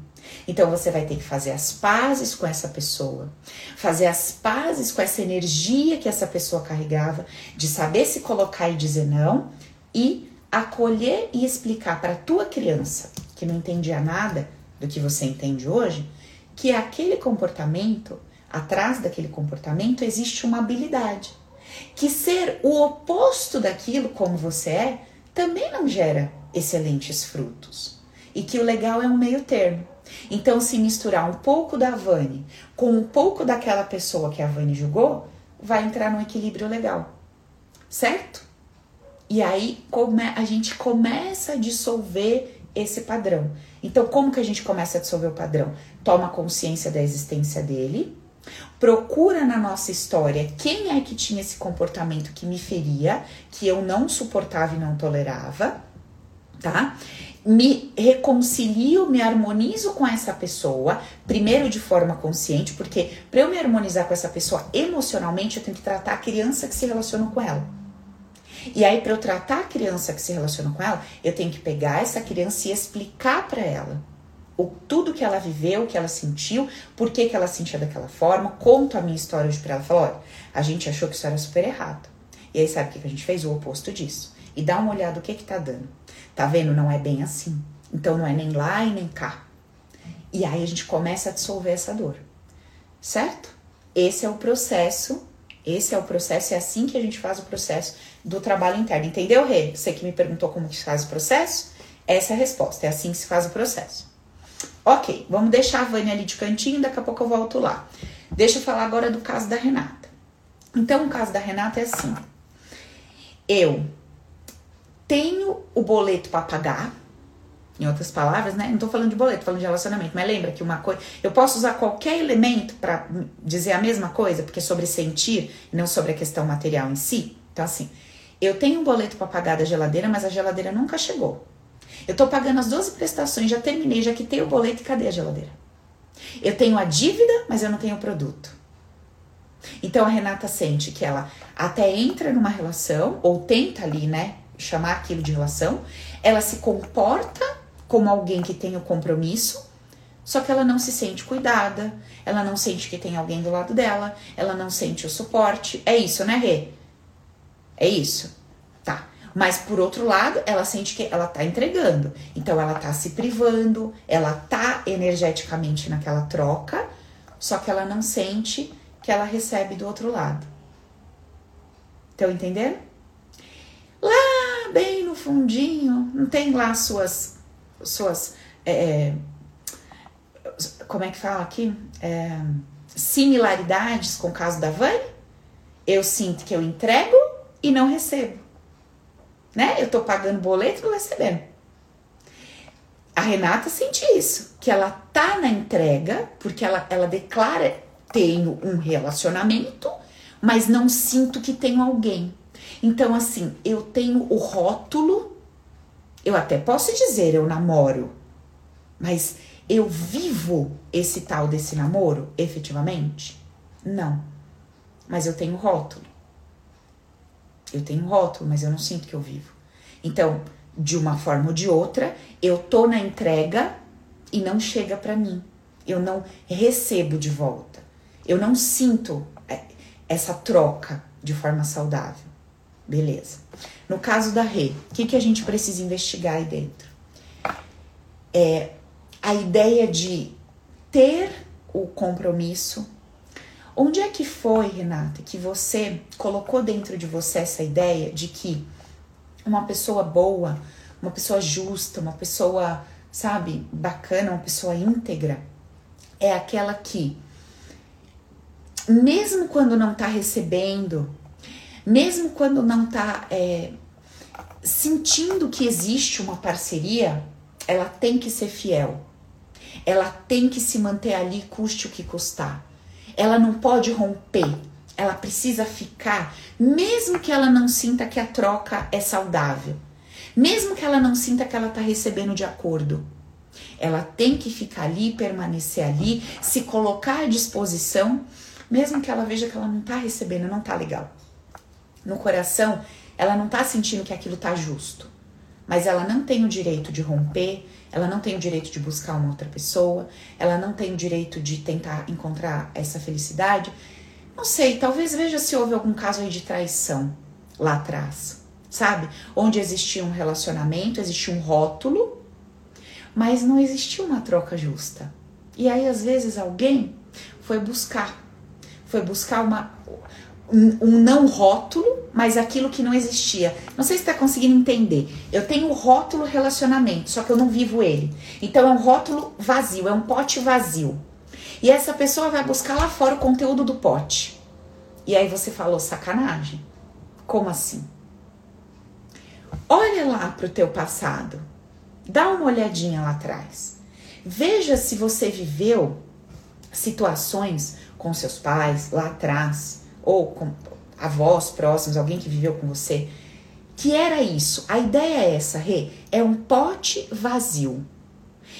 Então você vai ter que fazer as pazes com essa pessoa, fazer as pazes com essa energia que essa pessoa carregava, de saber se colocar e dizer não e acolher e explicar para a tua criança, que não entendia nada do que você entende hoje, que aquele comportamento, atrás daquele comportamento existe uma habilidade. Que ser o oposto daquilo como você é também não gera excelentes frutos. E que o legal é um meio termo. Então, se misturar um pouco da Vani com um pouco daquela pessoa que a Vani julgou, vai entrar num equilíbrio legal. Certo? E aí a gente começa a dissolver esse padrão. Então, como que a gente começa a dissolver o padrão? Toma consciência da existência dele, procura na nossa história quem é que tinha esse comportamento que me feria, que eu não suportava e não tolerava, tá? Me reconcilio, me harmonizo com essa pessoa, primeiro de forma consciente, porque para eu me harmonizar com essa pessoa emocionalmente, eu tenho que tratar a criança que se relaciona com ela. E aí, para eu tratar a criança que se relaciona com ela, eu tenho que pegar essa criança e explicar para ela o, tudo que ela viveu, o que ela sentiu, por que, que ela sentia daquela forma, conto a minha história hoje pra ela. Falo, olha, a gente achou que isso era super errado. E aí, sabe o que, que a gente fez? O oposto disso. E dá uma olhada o que que tá dando. Tá vendo? Não é bem assim. Então não é nem lá e nem cá. E aí a gente começa a dissolver essa dor. Certo? Esse é o processo. Esse é o processo, é assim que a gente faz o processo do trabalho interno. Entendeu, Rê? Você que me perguntou como que se faz o processo? Essa é a resposta, é assim que se faz o processo. Ok, vamos deixar a Vânia ali de cantinho, daqui a pouco eu volto lá. Deixa eu falar agora do caso da Renata. Então, o caso da Renata é assim. Eu tenho o boleto para pagar. Em outras palavras, né? Não tô falando de boleto, tô falando de relacionamento. Mas lembra que uma coisa. Eu posso usar qualquer elemento para dizer a mesma coisa, porque é sobre sentir, não sobre a questão material em si. Então, assim, eu tenho um boleto para pagar da geladeira, mas a geladeira nunca chegou. Eu tô pagando as 12 prestações, já terminei, já quitei o boleto e cadê a geladeira? Eu tenho a dívida, mas eu não tenho o produto. Então a Renata sente que ela até entra numa relação, ou tenta ali, né, chamar aquilo de relação, ela se comporta como alguém que tem o compromisso, só que ela não se sente cuidada, ela não sente que tem alguém do lado dela, ela não sente o suporte. É isso, né, Rê? É isso. Tá. Mas por outro lado, ela sente que ela tá entregando. Então ela tá se privando, ela tá energeticamente naquela troca, só que ela não sente que ela recebe do outro lado. Estão entendendo? Lá bem no fundinho, não tem lá suas, suas, é, é, como é que fala aqui? É, similaridades com o caso da Vani? Eu sinto que eu entrego e não recebo. Né? Eu tô pagando boleto e não recebendo. A Renata sente isso, que ela tá na entrega, porque ela, ela declara tenho um relacionamento, mas não sinto que tenho alguém. Então, assim, eu tenho o rótulo, eu até posso dizer eu namoro, mas eu vivo esse tal desse namoro efetivamente? Não. Mas eu tenho rótulo. Eu tenho rótulo, mas eu não sinto que eu vivo. Então, de uma forma ou de outra, eu tô na entrega e não chega para mim. Eu não recebo de volta. Eu não sinto é, essa troca de forma saudável. Beleza. No caso da Rê, o que, que a gente precisa investigar aí dentro? É a ideia de ter o compromisso. Onde é que foi, Renata, que você colocou dentro de você essa ideia de que uma pessoa boa, uma pessoa justa, uma pessoa, sabe, bacana, uma pessoa íntegra, é aquela que, mesmo quando não tá recebendo, mesmo quando não tá é, sentindo que existe uma parceria, ela tem que ser fiel. Ela tem que se manter ali, custe o que custar. Ela não pode romper. Ela precisa ficar, mesmo que ela não sinta que a troca é saudável. Mesmo que ela não sinta que ela está recebendo de acordo. Ela tem que ficar ali, permanecer ali, se colocar à disposição, mesmo que ela veja que ela não está recebendo, não está legal. No coração, ela não está sentindo que aquilo está justo. Mas ela não tem o direito de romper, ela não tem o direito de buscar uma outra pessoa, ela não tem o direito de tentar encontrar essa felicidade. Não sei, talvez veja se houve algum caso aí de traição lá atrás, sabe? Onde existia um relacionamento, existia um rótulo, mas não existia uma troca justa. E aí, às vezes, alguém foi buscar, foi buscar uma, um, não rótulo, mas aquilo que não existia. Não sei se está conseguindo entender. Eu tenho o rótulo relacionamento, só que eu não vivo ele. Então é um rótulo vazio, é um pote vazio. E essa pessoa vai buscar lá fora o conteúdo do pote. E aí você falou sacanagem. Como assim? Olha lá para o teu passado. Dá uma olhadinha lá atrás. Veja se você viveu situações com seus pais lá atrás ou com avós próximos, alguém que viveu com você, que era isso. A ideia é essa, Rê, é um pote vazio.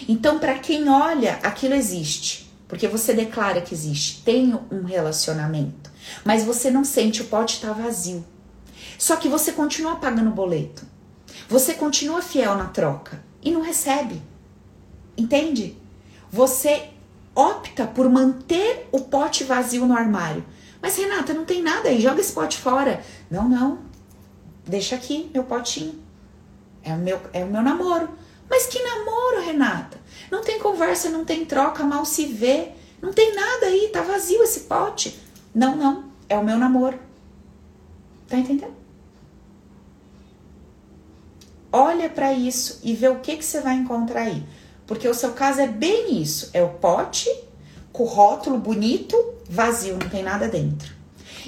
Então, para quem olha, aquilo existe, porque você declara que existe, tem um relacionamento, mas você não sente o pote está vazio. Só que você continua pagando o boleto. Você continua fiel na troca e não recebe. Entende? Você opta por manter o pote vazio no armário, mas Renata, não tem nada aí, joga esse pote fora. Não, não. Deixa aqui meu potinho. É o meu, é o meu namoro. Mas que namoro, Renata? Não tem conversa, não tem troca, mal se vê. Não tem nada aí, tá vazio esse pote. Não, não. É o meu namoro. Tá entendendo? Olha para isso e vê o que, que você vai encontrar aí. Porque o seu caso é bem isso: é o pote com o rótulo bonito, vazio, não tem nada dentro.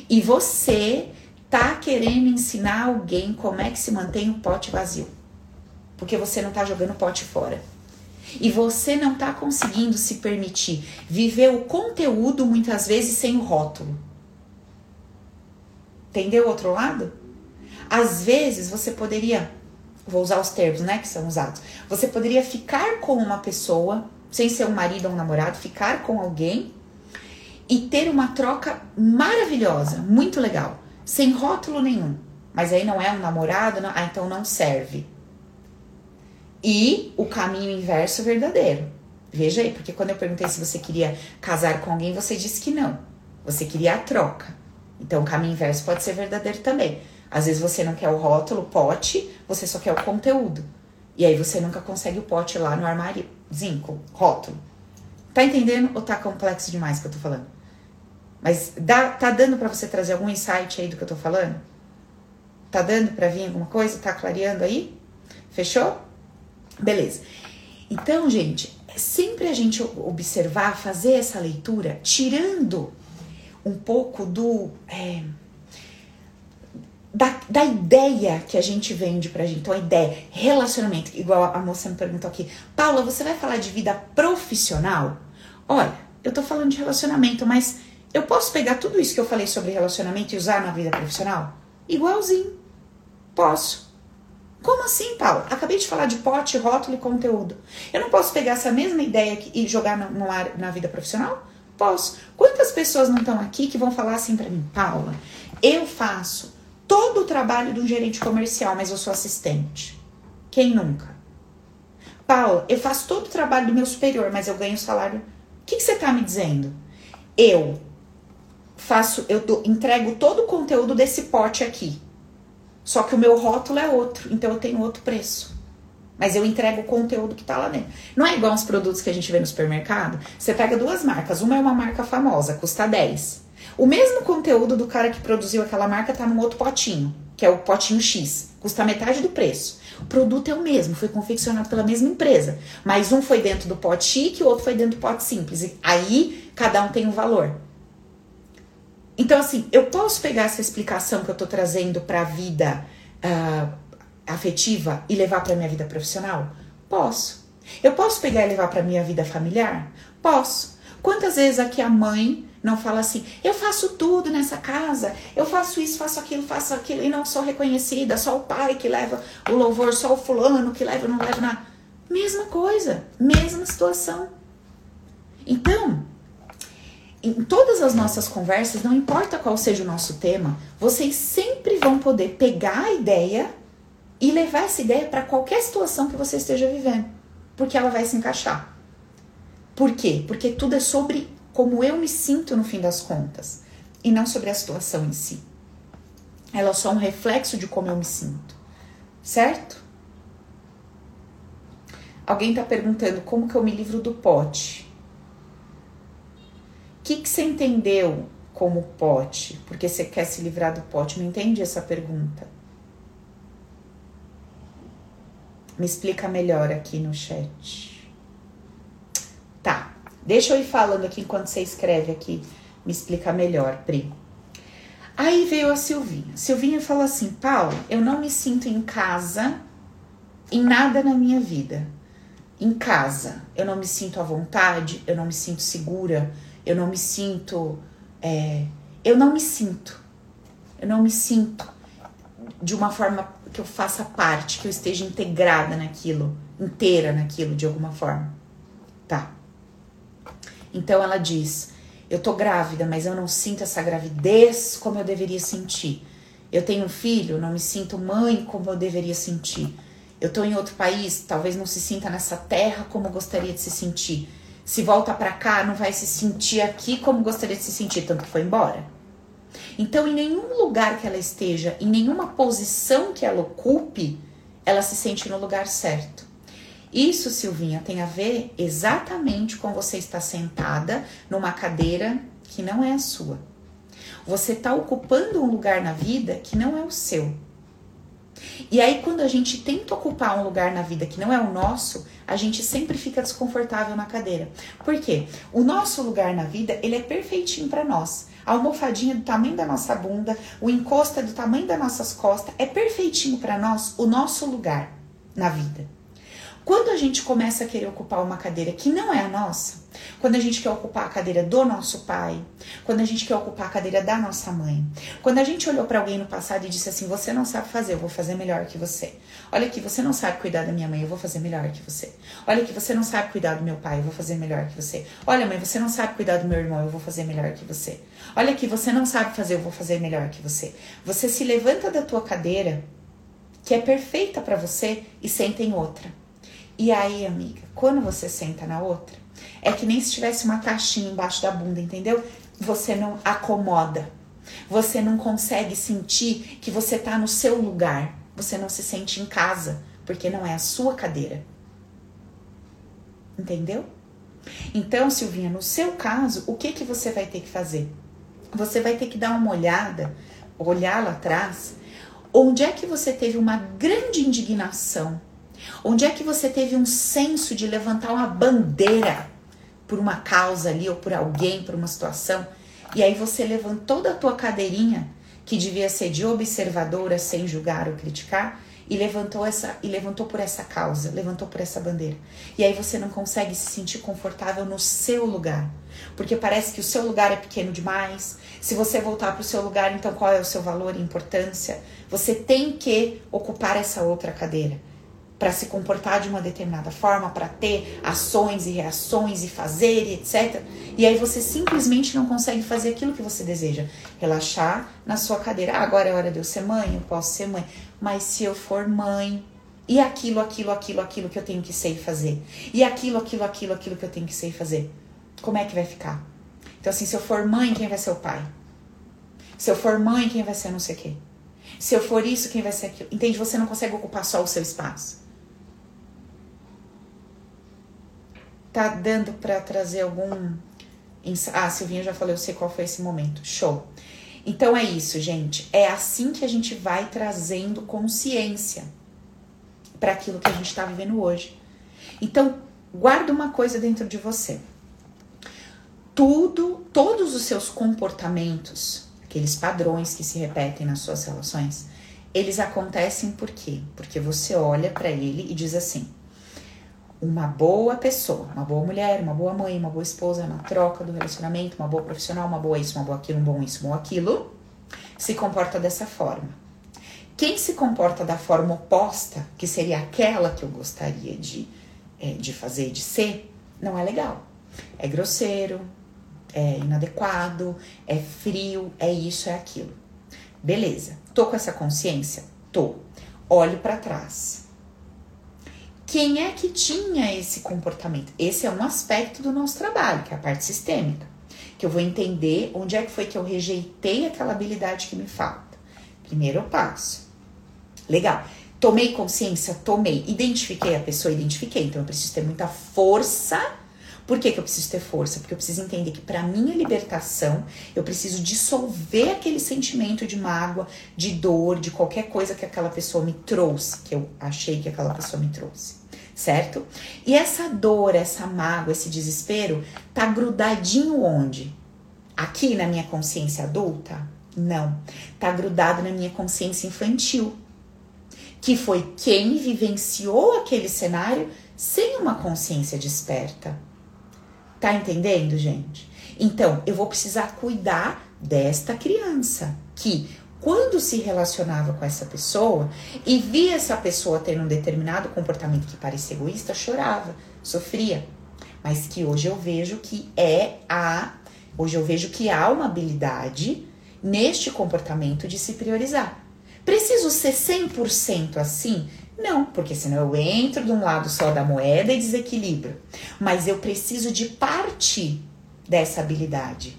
E você tá querendo ensinar alguém como é que se mantém o pote vazio. Porque você não tá jogando o pote fora. E você não tá conseguindo se permitir viver o conteúdo muitas vezes sem o rótulo. Entendeu o outro lado? Às vezes você poderia, vou usar os termos, né, que são usados. Você poderia ficar com uma pessoa, sem ser um marido ou um namorado, ficar com alguém e ter uma troca maravilhosa, muito legal, sem rótulo nenhum. Mas aí não é um namorado, não, ah, então não serve. E o caminho inverso verdadeiro. Veja aí, porque quando eu perguntei se você queria casar com alguém, você disse que não. Você queria a troca. Então o caminho inverso pode ser verdadeiro também. Às vezes você não quer o rótulo, o pote, você só quer o conteúdo. E aí você nunca consegue o pote lá no armário, zinco, rótulo. Tá entendendo ou tá complexo demais que eu tô falando? Mas dá, tá dando para você trazer algum insight aí do que eu tô falando? Tá dando para vir alguma coisa? Tá clareando aí? Fechou? Beleza. Então, gente, é sempre a gente observar, fazer essa leitura, tirando um pouco do. É, da, da ideia que a gente vende pra gente. Então, a ideia, relacionamento, igual a moça me perguntou aqui, Paula, você vai falar de vida profissional? Olha, eu tô falando de relacionamento, mas eu posso pegar tudo isso que eu falei sobre relacionamento e usar na vida profissional? Igualzinho. Posso. Como assim, Paulo? Acabei de falar de pote, rótulo e conteúdo. Eu não posso pegar essa mesma ideia e jogar no, no ar, na vida profissional? Posso. Quantas pessoas não estão aqui que vão falar assim para mim, Paula? Eu faço todo o trabalho de um gerente comercial, mas eu sou assistente. Quem nunca? Paula, eu faço todo o trabalho do meu superior, mas eu ganho salário. O que, que você está me dizendo? Eu faço, eu do, entrego todo o conteúdo desse pote aqui. Só que o meu rótulo é outro, então eu tenho outro preço. Mas eu entrego o conteúdo que tá lá dentro. Não é igual os produtos que a gente vê no supermercado. Você pega duas marcas. Uma é uma marca famosa, custa 10. O mesmo conteúdo do cara que produziu aquela marca tá num outro potinho, que é o potinho X. Custa metade do preço. O produto é o mesmo, foi confeccionado pela mesma empresa. Mas um foi dentro do pote chique o outro foi dentro do pote simples. Aí, cada um tem um valor. Então, assim, eu posso pegar essa explicação que eu tô trazendo para a vida uh, afetiva e levar para minha vida profissional? Posso. Eu posso pegar e levar para minha vida familiar? Posso. Quantas vezes aqui a mãe não fala assim: eu faço tudo nessa casa, eu faço isso, faço aquilo, faço aquilo, e não sou reconhecida, só o pai que leva o louvor, só o fulano que leva, não leva nada. Mesma coisa, mesma situação. Então, em todas as nossas conversas, não importa qual seja o nosso tema, vocês sempre vão poder pegar a ideia e levar essa ideia para qualquer situação que você esteja vivendo, porque ela vai se encaixar. Por quê? Porque tudo é sobre como eu me sinto no fim das contas e não sobre a situação em si. Ela é só um reflexo de como eu me sinto, certo? Alguém está perguntando como que eu me livro do pote. Que, que você entendeu como pote? Porque você quer se livrar do pote? Não entendi essa pergunta. Me explica melhor aqui no chat. Tá, deixa eu ir falando aqui enquanto você escreve aqui. Me explica melhor, Pri. Aí veio a Silvinha. Silvinha falou assim: Paulo, eu não me sinto em casa em nada na minha vida. Em casa, eu não me sinto à vontade, eu não me sinto segura, eu não me sinto. É, eu não me sinto. Eu não me sinto de uma forma que eu faça parte, que eu esteja integrada naquilo, inteira naquilo de alguma forma. Tá. Então ela diz: Eu tô grávida, mas eu não sinto essa gravidez como eu deveria sentir. Eu tenho um filho, não me sinto mãe como eu deveria sentir. Eu tô em outro país, talvez não se sinta nessa terra como gostaria de se sentir. Se volta para cá, não vai se sentir aqui como gostaria de se sentir, tanto que foi embora. Então, em nenhum lugar que ela esteja, em nenhuma posição que ela ocupe, ela se sente no lugar certo. Isso, Silvinha, tem a ver exatamente com você estar sentada numa cadeira que não é a sua. Você está ocupando um lugar na vida que não é o seu. E aí, quando a gente tenta ocupar um lugar na vida que não é o nosso, a gente sempre fica desconfortável na cadeira. Por quê? O nosso lugar na vida, ele é perfeitinho para nós. A almofadinha do tamanho da nossa bunda, o encosto é do tamanho das nossas costas, é perfeitinho para nós o nosso lugar na vida. Quando a gente começa a querer ocupar uma cadeira que não é a nossa, quando a gente quer ocupar a cadeira do nosso pai, quando a gente quer ocupar a cadeira da nossa mãe, quando a gente olhou para alguém no passado e disse assim: Você não sabe fazer, eu vou fazer melhor que você. Olha aqui, você não sabe cuidar da minha mãe, eu vou fazer melhor que você. Olha aqui, você não sabe cuidar do meu pai, eu vou fazer melhor que você. Olha, mãe, você não sabe cuidar do meu irmão, eu vou fazer melhor que você. Olha aqui, você não sabe fazer, eu vou fazer melhor que você. Você se levanta da tua cadeira, que é perfeita para você, e senta em outra. E aí, amiga, quando você senta na outra, é que nem se tivesse uma caixinha embaixo da bunda, entendeu? Você não acomoda. Você não consegue sentir que você tá no seu lugar. Você não se sente em casa, porque não é a sua cadeira. Entendeu? Então, Silvinha, no seu caso, o que que você vai ter que fazer? Você vai ter que dar uma olhada, olhar lá atrás, onde é que você teve uma grande indignação Onde é que você teve um senso de levantar uma bandeira por uma causa ali ou por alguém, por uma situação? E aí você levantou da tua cadeirinha, que devia ser de observadora, sem julgar ou criticar, e levantou essa e levantou por essa causa, levantou por essa bandeira. E aí você não consegue se sentir confortável no seu lugar, porque parece que o seu lugar é pequeno demais. Se você voltar para o seu lugar, então qual é o seu valor e importância? Você tem que ocupar essa outra cadeira. Para se comportar de uma determinada forma, para ter ações e reações e fazer e etc. E aí você simplesmente não consegue fazer aquilo que você deseja. Relaxar na sua cadeira. Ah, agora é hora de eu ser mãe, eu posso ser mãe. Mas se eu for mãe, e aquilo, aquilo, aquilo, aquilo que eu tenho que ser e fazer? E aquilo, aquilo, aquilo, aquilo que eu tenho que ser e fazer? Como é que vai ficar? Então, assim, se eu for mãe, quem vai ser o pai? Se eu for mãe, quem vai ser não sei o quê? Se eu for isso, quem vai ser aquilo? Entende? Você não consegue ocupar só o seu espaço. Tá dando para trazer algum. Ah, Silvinha já falou, eu sei qual foi esse momento. Show. Então é isso, gente. É assim que a gente vai trazendo consciência para aquilo que a gente está vivendo hoje. Então, guarda uma coisa dentro de você. Tudo, todos os seus comportamentos, aqueles padrões que se repetem nas suas relações, eles acontecem por quê? Porque você olha para ele e diz assim: uma boa pessoa, uma boa mulher, uma boa mãe, uma boa esposa na troca do relacionamento, uma boa profissional, uma boa isso, uma boa aquilo, um bom isso, um bom aquilo, se comporta dessa forma. Quem se comporta da forma oposta, que seria aquela que eu gostaria de, é, de fazer, de ser, não é legal. É grosseiro, é inadequado, é frio, é isso, é aquilo. Beleza, tô com essa consciência? Tô. Olho para trás quem é que tinha esse comportamento? Esse é um aspecto do nosso trabalho, que é a parte sistêmica. Que eu vou entender onde é que foi que eu rejeitei aquela habilidade que me falta. Primeiro passo. Legal. Tomei consciência? Tomei. Identifiquei a pessoa? Identifiquei. Então eu preciso ter muita força por que, que, eu preciso ter força? Porque eu preciso entender que para minha libertação eu preciso dissolver aquele sentimento de mágoa, de dor, de qualquer coisa que aquela pessoa me trouxe, que eu achei que aquela pessoa me trouxe certo? E essa dor, essa mágoa, esse desespero tá grudadinho onde? Aqui na minha consciência adulta? Não. Tá grudado na minha consciência infantil, que foi quem vivenciou aquele cenário sem uma consciência desperta. Tá entendendo, gente? Então, eu vou precisar cuidar desta criança que quando se relacionava com essa pessoa e via essa pessoa tendo um determinado comportamento que parecia egoísta, chorava, sofria. Mas que hoje eu vejo que é a. Hoje eu vejo que há uma habilidade neste comportamento de se priorizar. Preciso ser 100% assim? Não, porque senão eu entro de um lado só da moeda e desequilibro. Mas eu preciso de parte dessa habilidade.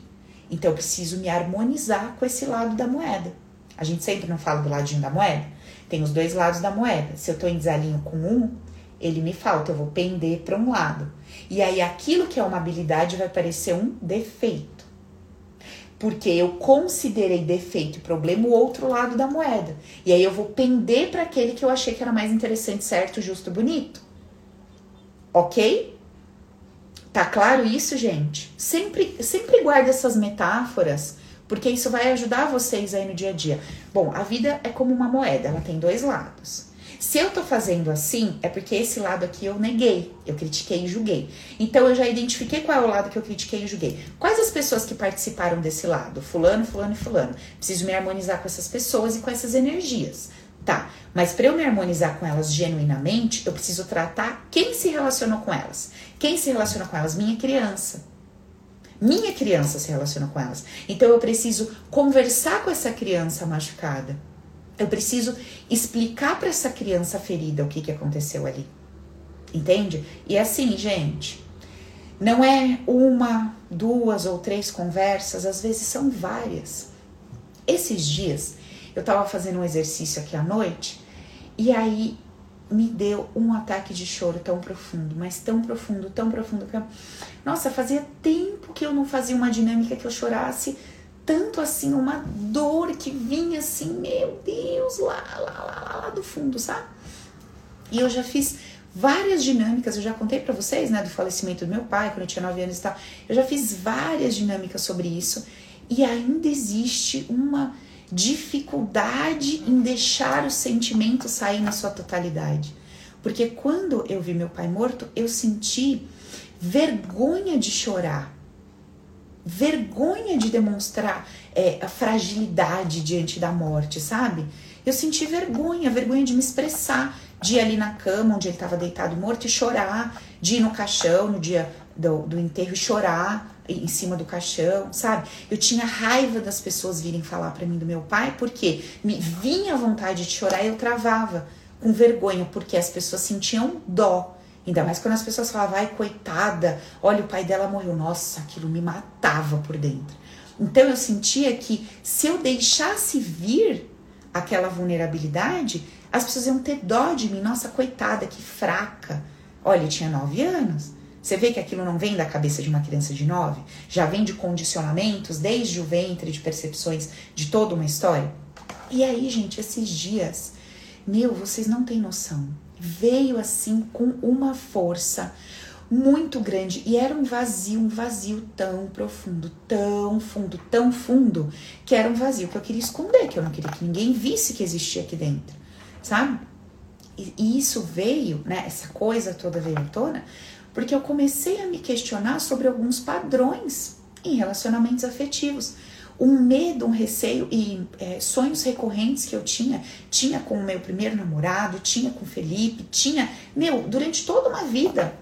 Então eu preciso me harmonizar com esse lado da moeda. A gente sempre não fala do ladinho da moeda. Tem os dois lados da moeda. Se eu tô em desalinho com um, ele me falta, eu vou pender para um lado. E aí aquilo que é uma habilidade vai parecer um defeito. Porque eu considerei defeito e problema o outro lado da moeda. E aí eu vou pender para aquele que eu achei que era mais interessante, certo, justo, bonito. OK? Tá claro isso, gente? Sempre sempre guarda essas metáforas porque isso vai ajudar vocês aí no dia a dia. Bom, a vida é como uma moeda, ela tem dois lados. Se eu tô fazendo assim, é porque esse lado aqui eu neguei, eu critiquei e julguei. Então eu já identifiquei qual é o lado que eu critiquei e julguei. Quais as pessoas que participaram desse lado? Fulano, fulano e fulano. Preciso me harmonizar com essas pessoas e com essas energias. Tá, mas para eu me harmonizar com elas genuinamente, eu preciso tratar quem se relacionou com elas. Quem se relacionou com elas? Minha criança. Minha criança se relaciona com elas. Então eu preciso conversar com essa criança machucada. Eu preciso explicar para essa criança ferida o que, que aconteceu ali. Entende? E assim, gente, não é uma, duas ou três conversas, às vezes são várias. Esses dias eu tava fazendo um exercício aqui à noite e aí me deu um ataque de choro tão profundo, mas tão profundo, tão profundo que eu... Nossa, fazia tempo que eu não fazia uma dinâmica que eu chorasse tanto assim, uma dor que vinha assim, meu Deus, lá, lá, lá, lá do fundo, sabe? E eu já fiz várias dinâmicas, eu já contei para vocês, né, do falecimento do meu pai, quando eu tinha 9 anos e tal. Eu já fiz várias dinâmicas sobre isso e ainda existe uma dificuldade em deixar o sentimento sair na sua totalidade. Porque quando eu vi meu pai morto, eu senti vergonha de chorar, vergonha de demonstrar é, a fragilidade diante da morte, sabe? Eu senti vergonha, vergonha de me expressar. de ir ali na cama onde ele estava deitado morto e chorar, de ir no caixão no dia do, do enterro e chorar em cima do caixão, sabe? Eu tinha raiva das pessoas virem falar para mim do meu pai, porque me vinha vontade de chorar e eu travava com vergonha, porque as pessoas sentiam dó. Ainda mais quando as pessoas falavam, ai, coitada, olha, o pai dela morreu. Nossa, aquilo me matava por dentro. Então eu sentia que se eu deixasse vir aquela vulnerabilidade, as pessoas iam ter dó de mim. Nossa, coitada, que fraca. Olha, tinha nove anos. Você vê que aquilo não vem da cabeça de uma criança de nove? Já vem de condicionamentos, desde o ventre, de percepções, de toda uma história? E aí, gente, esses dias, meu, vocês não têm noção. Veio assim com uma força muito grande e era um vazio, um vazio tão profundo, tão fundo, tão fundo, que era um vazio que eu queria esconder, que eu não queria que ninguém visse que existia aqui dentro, sabe? E, e isso veio, né? Essa coisa toda veio à tona porque eu comecei a me questionar sobre alguns padrões em relacionamentos afetivos. Um medo, um receio e é, sonhos recorrentes que eu tinha, tinha com o meu primeiro namorado, tinha com o Felipe, tinha, meu, durante toda uma vida.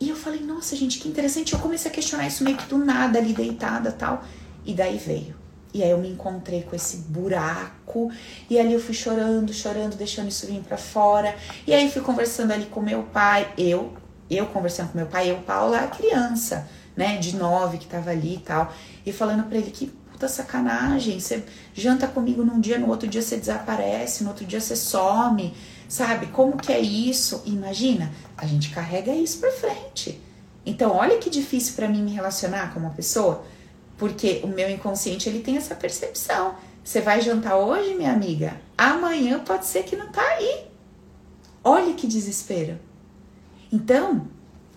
E eu falei, nossa, gente, que interessante. Eu comecei a questionar isso meio que do nada, ali deitada tal. E daí veio. E aí eu me encontrei com esse buraco. E ali eu fui chorando, chorando, deixando isso vir para fora. E aí fui conversando ali com meu pai. Eu, eu conversando com meu pai, eu, Paula, a criança, né, de nove que tava ali e tal, e falando para ele que puta sacanagem, você janta comigo num dia, no outro dia você desaparece, no outro dia você some, sabe? Como que é isso? Imagina, a gente carrega isso pra frente. Então, olha que difícil para mim me relacionar com uma pessoa, porque o meu inconsciente ele tem essa percepção. Você vai jantar hoje, minha amiga? Amanhã pode ser que não tá aí. Olha que desespero. Então,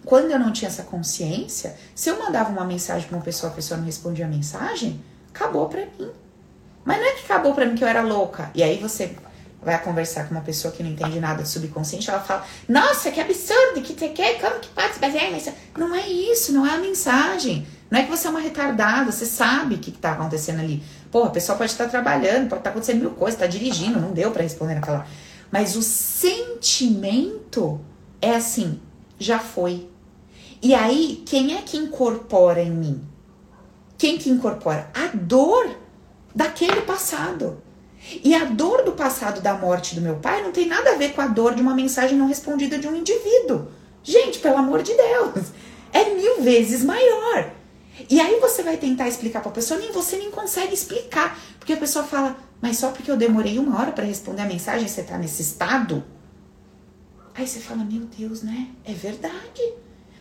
quando eu não tinha essa consciência, se eu mandava uma mensagem para uma pessoa, a pessoa não respondia a mensagem, acabou para mim. Mas não é que acabou para mim que eu era louca. E aí você vai conversar com uma pessoa que não entende nada de subconsciente, ela fala: "Nossa, que absurdo, que você quer, como que pode se basear nisso?". Não é isso, não é a mensagem. Não é que você é uma retardada, você sabe o que está acontecendo ali. Porra, a pessoa pode estar trabalhando, pode estar acontecendo mil coisas, está dirigindo, não deu para responder naquela. Mas o sentimento é assim, já foi. E aí, quem é que incorpora em mim? Quem que incorpora? A dor daquele passado. E a dor do passado da morte do meu pai não tem nada a ver com a dor de uma mensagem não respondida de um indivíduo. Gente, pelo amor de Deus, é mil vezes maior. E aí você vai tentar explicar para a pessoa, nem você nem consegue explicar, porque a pessoa fala: "Mas só porque eu demorei uma hora para responder a mensagem, você tá nesse estado?" Aí você fala, meu Deus, né? É verdade.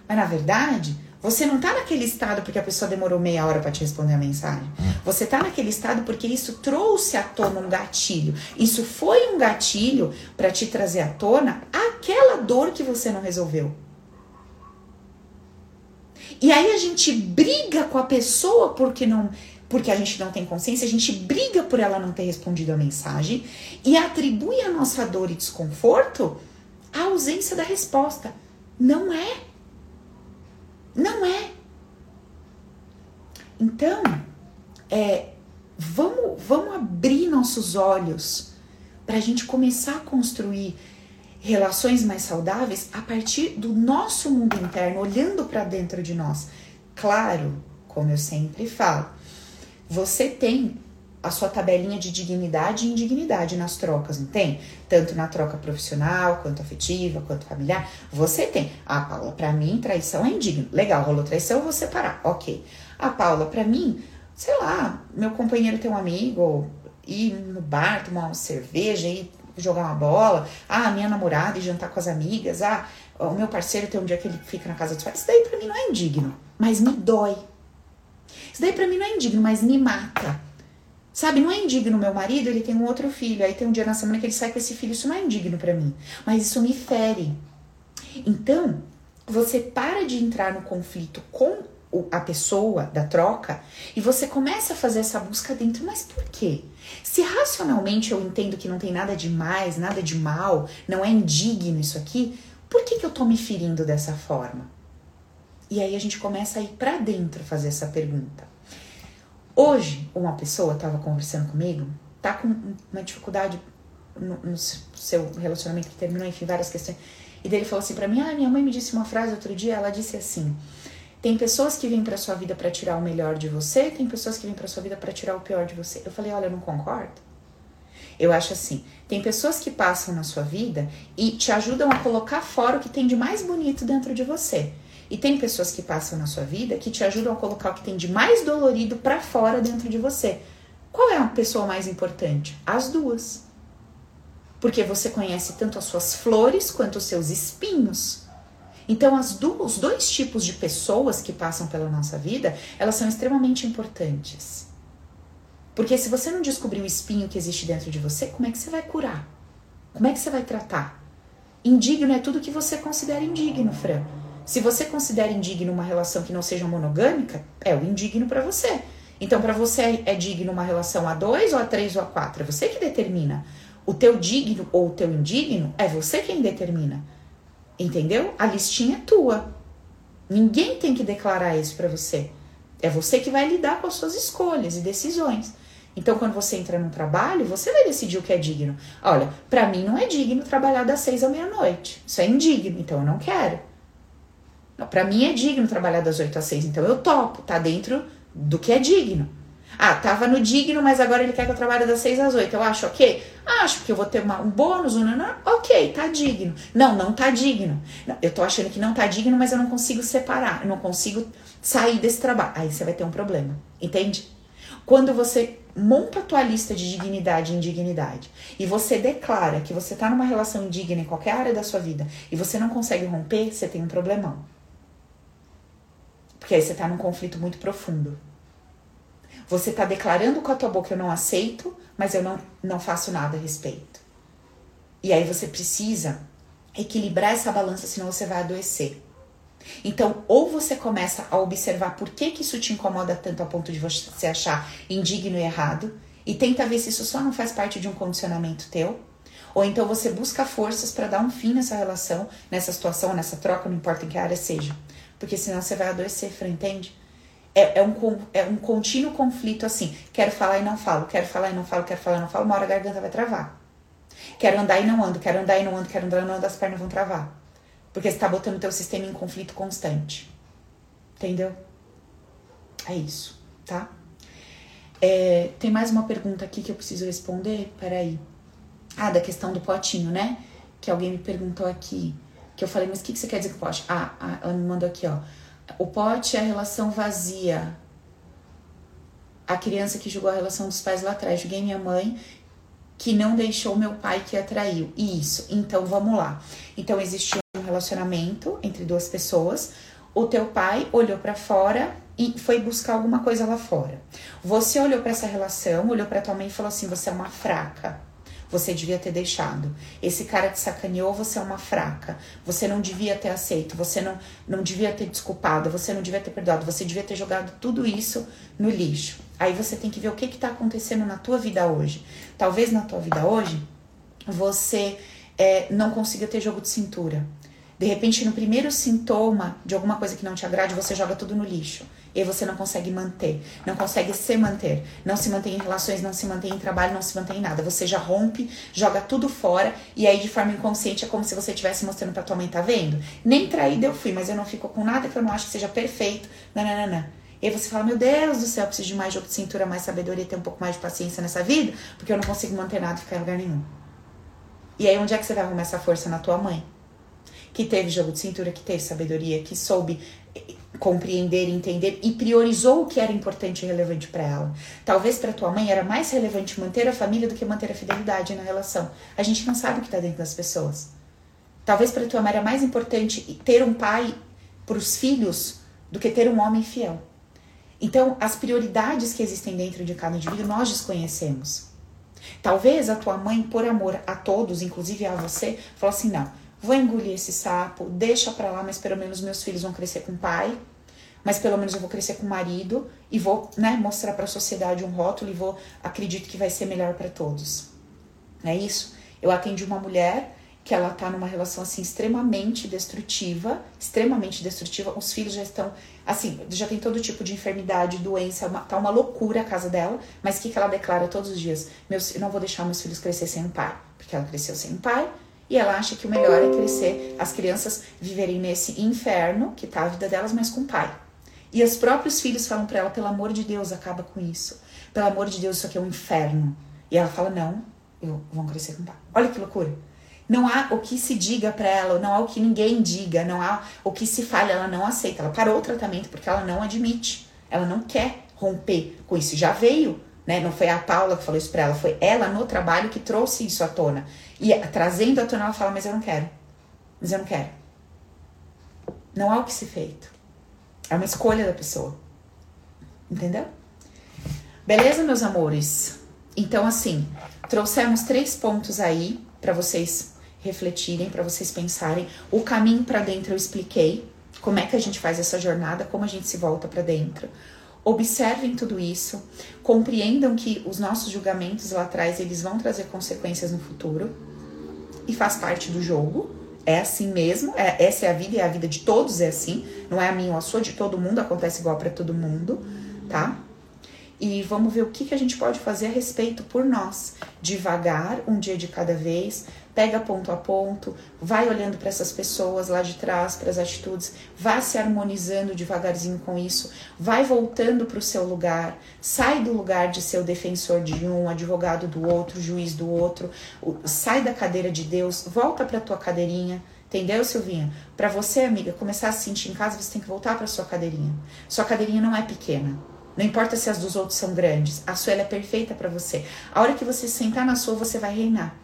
Mas na verdade, você não tá naquele estado porque a pessoa demorou meia hora para te responder a mensagem. Hum. Você tá naquele estado porque isso trouxe à tona um gatilho. Isso foi um gatilho para te trazer à tona aquela dor que você não resolveu. E aí a gente briga com a pessoa porque não porque a gente não tem consciência, a gente briga por ela não ter respondido a mensagem e atribui a nossa dor e desconforto a ausência da resposta. Não é. Não é. Então, é, vamos, vamos abrir nossos olhos para a gente começar a construir relações mais saudáveis a partir do nosso mundo interno, olhando para dentro de nós. Claro, como eu sempre falo, você tem a sua tabelinha de dignidade e indignidade nas trocas, não tem? Tanto na troca profissional, quanto afetiva, quanto familiar. Você tem. Ah, Paula, para mim, traição é indigno. Legal, rolou traição, eu vou separar. Ok. Ah, Paula, para mim, sei lá, meu companheiro tem um amigo, ir no bar, tomar uma cerveja, ir jogar uma bola. Ah, minha namorada e jantar com as amigas. Ah, o meu parceiro tem um dia que ele fica na casa dos pais. Isso daí pra mim não é indigno, mas me dói. Isso daí pra mim não é indigno, mas me mata. Sabe, não é indigno meu marido, ele tem um outro filho, aí tem um dia na semana que ele sai com esse filho, isso não é indigno para mim, mas isso me fere. Então, você para de entrar no conflito com a pessoa da troca e você começa a fazer essa busca dentro, mas por quê? Se racionalmente eu entendo que não tem nada de mais, nada de mal, não é indigno isso aqui, por que, que eu tô me ferindo dessa forma? E aí a gente começa a ir para dentro fazer essa pergunta. Hoje, uma pessoa estava conversando comigo, tá com uma dificuldade no, no seu relacionamento que terminou, enfim, várias questões. E dele falou assim para mim: "Ah, minha mãe me disse uma frase outro dia, ela disse assim: tem pessoas que vêm para sua vida para tirar o melhor de você, tem pessoas que vêm para sua vida para tirar o pior de você". Eu falei: "Olha, eu não concordo". Eu acho assim, tem pessoas que passam na sua vida e te ajudam a colocar fora o que tem de mais bonito dentro de você. E tem pessoas que passam na sua vida que te ajudam a colocar o que tem de mais dolorido para fora dentro de você. Qual é a pessoa mais importante? As duas. Porque você conhece tanto as suas flores quanto os seus espinhos. Então, as do, os dois tipos de pessoas que passam pela nossa vida, elas são extremamente importantes. Porque se você não descobrir o espinho que existe dentro de você, como é que você vai curar? Como é que você vai tratar? Indigno é tudo que você considera indigno, Fran. Se você considera indigno uma relação que não seja monogâmica, é o indigno para você. Então, para você é digno uma relação a dois, ou a três, ou a quatro. É você que determina. O teu digno ou o teu indigno é você quem determina. Entendeu? A listinha é tua. Ninguém tem que declarar isso para você. É você que vai lidar com as suas escolhas e decisões. Então, quando você entra num trabalho, você vai decidir o que é digno. Olha, para mim não é digno trabalhar das seis à meia-noite. Isso é indigno, então eu não quero. Para mim é digno trabalhar das 8 às 6, então eu topo, tá dentro do que é digno. Ah, tava no digno, mas agora ele quer que eu trabalhe das 6 às 8. Eu acho ok? Acho que eu vou ter uma, um bônus, um ok, tá digno. Não, não tá digno. Eu tô achando que não tá digno, mas eu não consigo separar, eu não consigo sair desse trabalho. Aí você vai ter um problema, entende? Quando você monta a tua lista de dignidade e indignidade e você declara que você tá numa relação indigna em qualquer área da sua vida e você não consegue romper, você tem um problemão. Porque aí você tá num conflito muito profundo. Você tá declarando com a tua boca eu não aceito, mas eu não, não faço nada a respeito. E aí você precisa equilibrar essa balança, senão você vai adoecer. Então, ou você começa a observar por que, que isso te incomoda tanto a ponto de você achar indigno e errado, e tenta ver se isso só não faz parte de um condicionamento teu, ou então você busca forças para dar um fim nessa relação, nessa situação, nessa troca, não importa em que área seja. Porque senão você vai adoecer, entende? É, é, um, é um contínuo conflito assim. Quero falar e não falo, quero falar e não falo, quero falar e não falo, uma hora a garganta vai travar. Quero andar e não ando, quero andar e não ando, quero andar e não ando, as pernas vão travar. Porque você tá botando o teu sistema em conflito constante. Entendeu? É isso, tá? É, tem mais uma pergunta aqui que eu preciso responder? Peraí. Ah, da questão do potinho, né? Que alguém me perguntou aqui. Que eu falei, mas o que, que você quer dizer com pote? Ah, ah, ela me mandou aqui, ó. O pote é a relação vazia. A criança que julgou a relação dos pais lá atrás. Julguei minha mãe que não deixou meu pai que atraiu. Isso. Então vamos lá. Então existiu um relacionamento entre duas pessoas. O teu pai olhou para fora e foi buscar alguma coisa lá fora. Você olhou para essa relação, olhou para tua mãe e falou assim: "Você é uma fraca" você devia ter deixado. Esse cara te sacaneou, você é uma fraca. Você não devia ter aceito, você não, não devia ter desculpado, você não devia ter perdoado, você devia ter jogado tudo isso no lixo. Aí você tem que ver o que está acontecendo na tua vida hoje. Talvez na tua vida hoje você é, não consiga ter jogo de cintura. De repente, no primeiro sintoma de alguma coisa que não te agrade, você joga tudo no lixo. E você não consegue manter, não consegue se manter, não se mantém em relações, não se mantém em trabalho, não se mantém em nada. Você já rompe, joga tudo fora e aí de forma inconsciente é como se você estivesse mostrando pra tua mãe, tá vendo? Nem traída eu fui, mas eu não fico com nada que eu não acho que seja perfeito. Nananana. E aí você fala, meu Deus do céu, eu preciso de mais jogo de cintura, mais sabedoria, ter um pouco mais de paciência nessa vida, porque eu não consigo manter nada e ficar em lugar nenhum. E aí onde é que você vai arrumar essa força na tua mãe? Que teve jogo de cintura, que teve sabedoria, que soube compreender, entender e priorizou o que era importante e relevante para ela. Talvez para tua mãe era mais relevante manter a família do que manter a fidelidade na relação. A gente não sabe o que está dentro das pessoas. Talvez para tua mãe era mais importante ter um pai para os filhos do que ter um homem fiel. Então, as prioridades que existem dentro de cada indivíduo nós desconhecemos. Talvez a tua mãe, por amor a todos, inclusive a você, falou assim: não, vou engolir esse sapo, deixa pra lá, mas pelo menos meus filhos vão crescer com pai, mas pelo menos eu vou crescer com marido e vou, né, mostrar para a sociedade um rótulo e vou acredito que vai ser melhor para todos. É isso? Eu atendi uma mulher que ela tá numa relação assim extremamente destrutiva, extremamente destrutiva. Os filhos já estão assim, já tem todo tipo de enfermidade, doença, uma, tá uma loucura a casa dela, mas o que, que ela declara todos os dias? Meus, eu não vou deixar meus filhos crescer sem um pai porque ela cresceu sem pai, e ela acha que o melhor é crescer, as crianças viverem nesse inferno que tá a vida delas, mas com pai. E os próprios filhos falam para ela, pelo amor de Deus, acaba com isso. Pelo amor de Deus, isso aqui é um inferno. E ela fala, não, eu vou crescer com pai. Olha que loucura. Não há o que se diga para ela, não há o que ninguém diga, não há o que se fale, ela não aceita. Ela parou o tratamento porque ela não admite. Ela não quer romper com isso. Já veio, né? Não foi a Paula que falou isso pra ela, foi ela no trabalho que trouxe isso à tona. E trazendo à tona, ela fala: Mas eu não quero. Mas eu não quero. Não há o que se feito. É uma escolha da pessoa. Entendeu? Beleza, meus amores? Então, assim, trouxemos três pontos aí para vocês refletirem, para vocês pensarem. O caminho para dentro eu expliquei. Como é que a gente faz essa jornada, como a gente se volta para dentro. Observem tudo isso, compreendam que os nossos julgamentos lá atrás eles vão trazer consequências no futuro e faz parte do jogo. É assim mesmo, é, essa é a vida e é a vida de todos é assim, não é a minha ou a sua, de todo mundo, acontece igual para todo mundo, tá? e vamos ver o que, que a gente pode fazer a respeito por nós. Devagar, um dia de cada vez, pega ponto a ponto, vai olhando para essas pessoas lá de trás, para as atitudes, vai se harmonizando devagarzinho com isso, vai voltando para o seu lugar, sai do lugar de ser o defensor de um, advogado do outro, juiz do outro, sai da cadeira de Deus, volta para tua cadeirinha. Entendeu, Silvinha? Para você, amiga, começar a se sentir em casa, você tem que voltar para sua cadeirinha. Sua cadeirinha não é pequena. Não importa se as dos outros são grandes, a sua é perfeita para você. A hora que você sentar na sua, você vai reinar.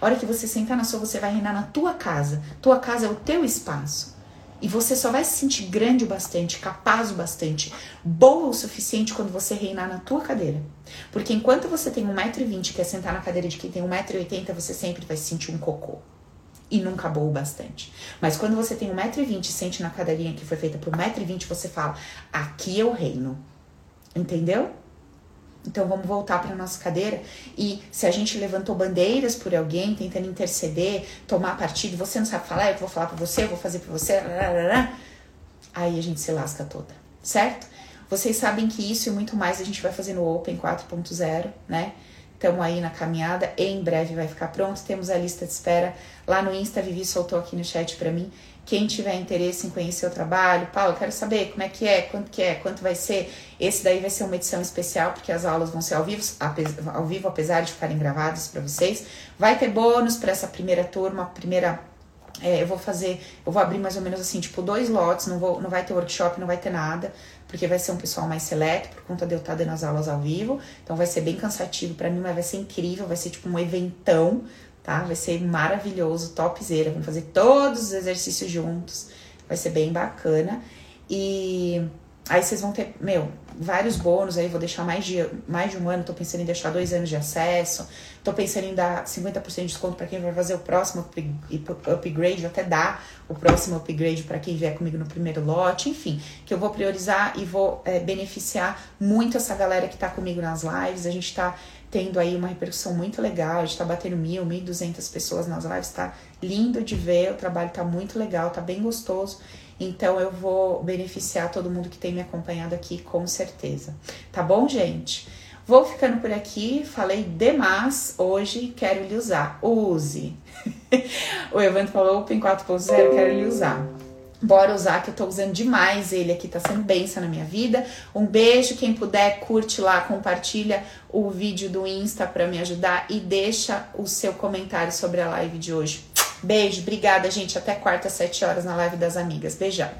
A hora que você sentar na sua, você vai reinar na tua casa. Tua casa é o teu espaço. E você só vai se sentir grande o bastante, capaz o bastante, boa o suficiente quando você reinar na tua cadeira. Porque enquanto você tem 1,20m e quer sentar na cadeira de quem tem 1,80m, você sempre vai se sentir um cocô. E nunca boa o bastante. Mas quando você tem 1,20m e sente na cadeirinha que foi feita por 1,20m, você fala: aqui eu reino. Entendeu? Então vamos voltar para nossa cadeira e se a gente levantou bandeiras por alguém, tentando interceder, tomar partido, você não sabe falar, eu vou falar para você, eu vou fazer para você, aí a gente se lasca toda, certo? Vocês sabem que isso e muito mais a gente vai fazer no Open 4.0, né? Estamos aí na caminhada, em breve vai ficar pronto. Temos a lista de espera lá no Insta. Vivi soltou aqui no chat para mim. Quem tiver interesse em conhecer o trabalho, Paulo, quero saber como é que é, quanto que é, quanto vai ser. Esse daí vai ser uma edição especial, porque as aulas vão ser ao vivo, ao vivo apesar de ficarem gravadas para vocês. Vai ter bônus para essa primeira turma, primeira é, eu vou fazer, eu vou abrir mais ou menos assim, tipo, dois lotes, não, vou, não vai ter workshop, não vai ter nada, porque vai ser um pessoal mais seleto, por conta de eu estar dando as aulas ao vivo. Então vai ser bem cansativo para mim, mas vai ser incrível, vai ser tipo um eventão tá? Vai ser maravilhoso, topzera. Vamos fazer todos os exercícios juntos. Vai ser bem bacana. E aí vocês vão ter, meu, vários bônus aí. Vou deixar mais de, mais de um ano. Tô pensando em deixar dois anos de acesso. Tô pensando em dar 50% de desconto para quem vai fazer o próximo upgrade, até dar o próximo upgrade para quem vier comigo no primeiro lote. Enfim, que eu vou priorizar e vou é, beneficiar muito essa galera que tá comigo nas lives. A gente tá tendo aí uma repercussão muito legal. A gente tá batendo mil, mil duzentas pessoas nas lives. Tá lindo de ver, o trabalho tá muito legal, tá bem gostoso. Então eu vou beneficiar todo mundo que tem me acompanhado aqui, com certeza. Tá bom, gente? Vou ficando por aqui, falei demais hoje, quero lhe usar. Use! o Evandro falou Open 4.0, quero lhe usar. Bora usar que eu tô usando demais ele aqui, tá sendo benção na minha vida. Um beijo, quem puder, curte lá, compartilha o vídeo do Insta para me ajudar e deixa o seu comentário sobre a live de hoje. Beijo, obrigada, gente. Até quarta, às 7 horas na live das amigas. Beijão.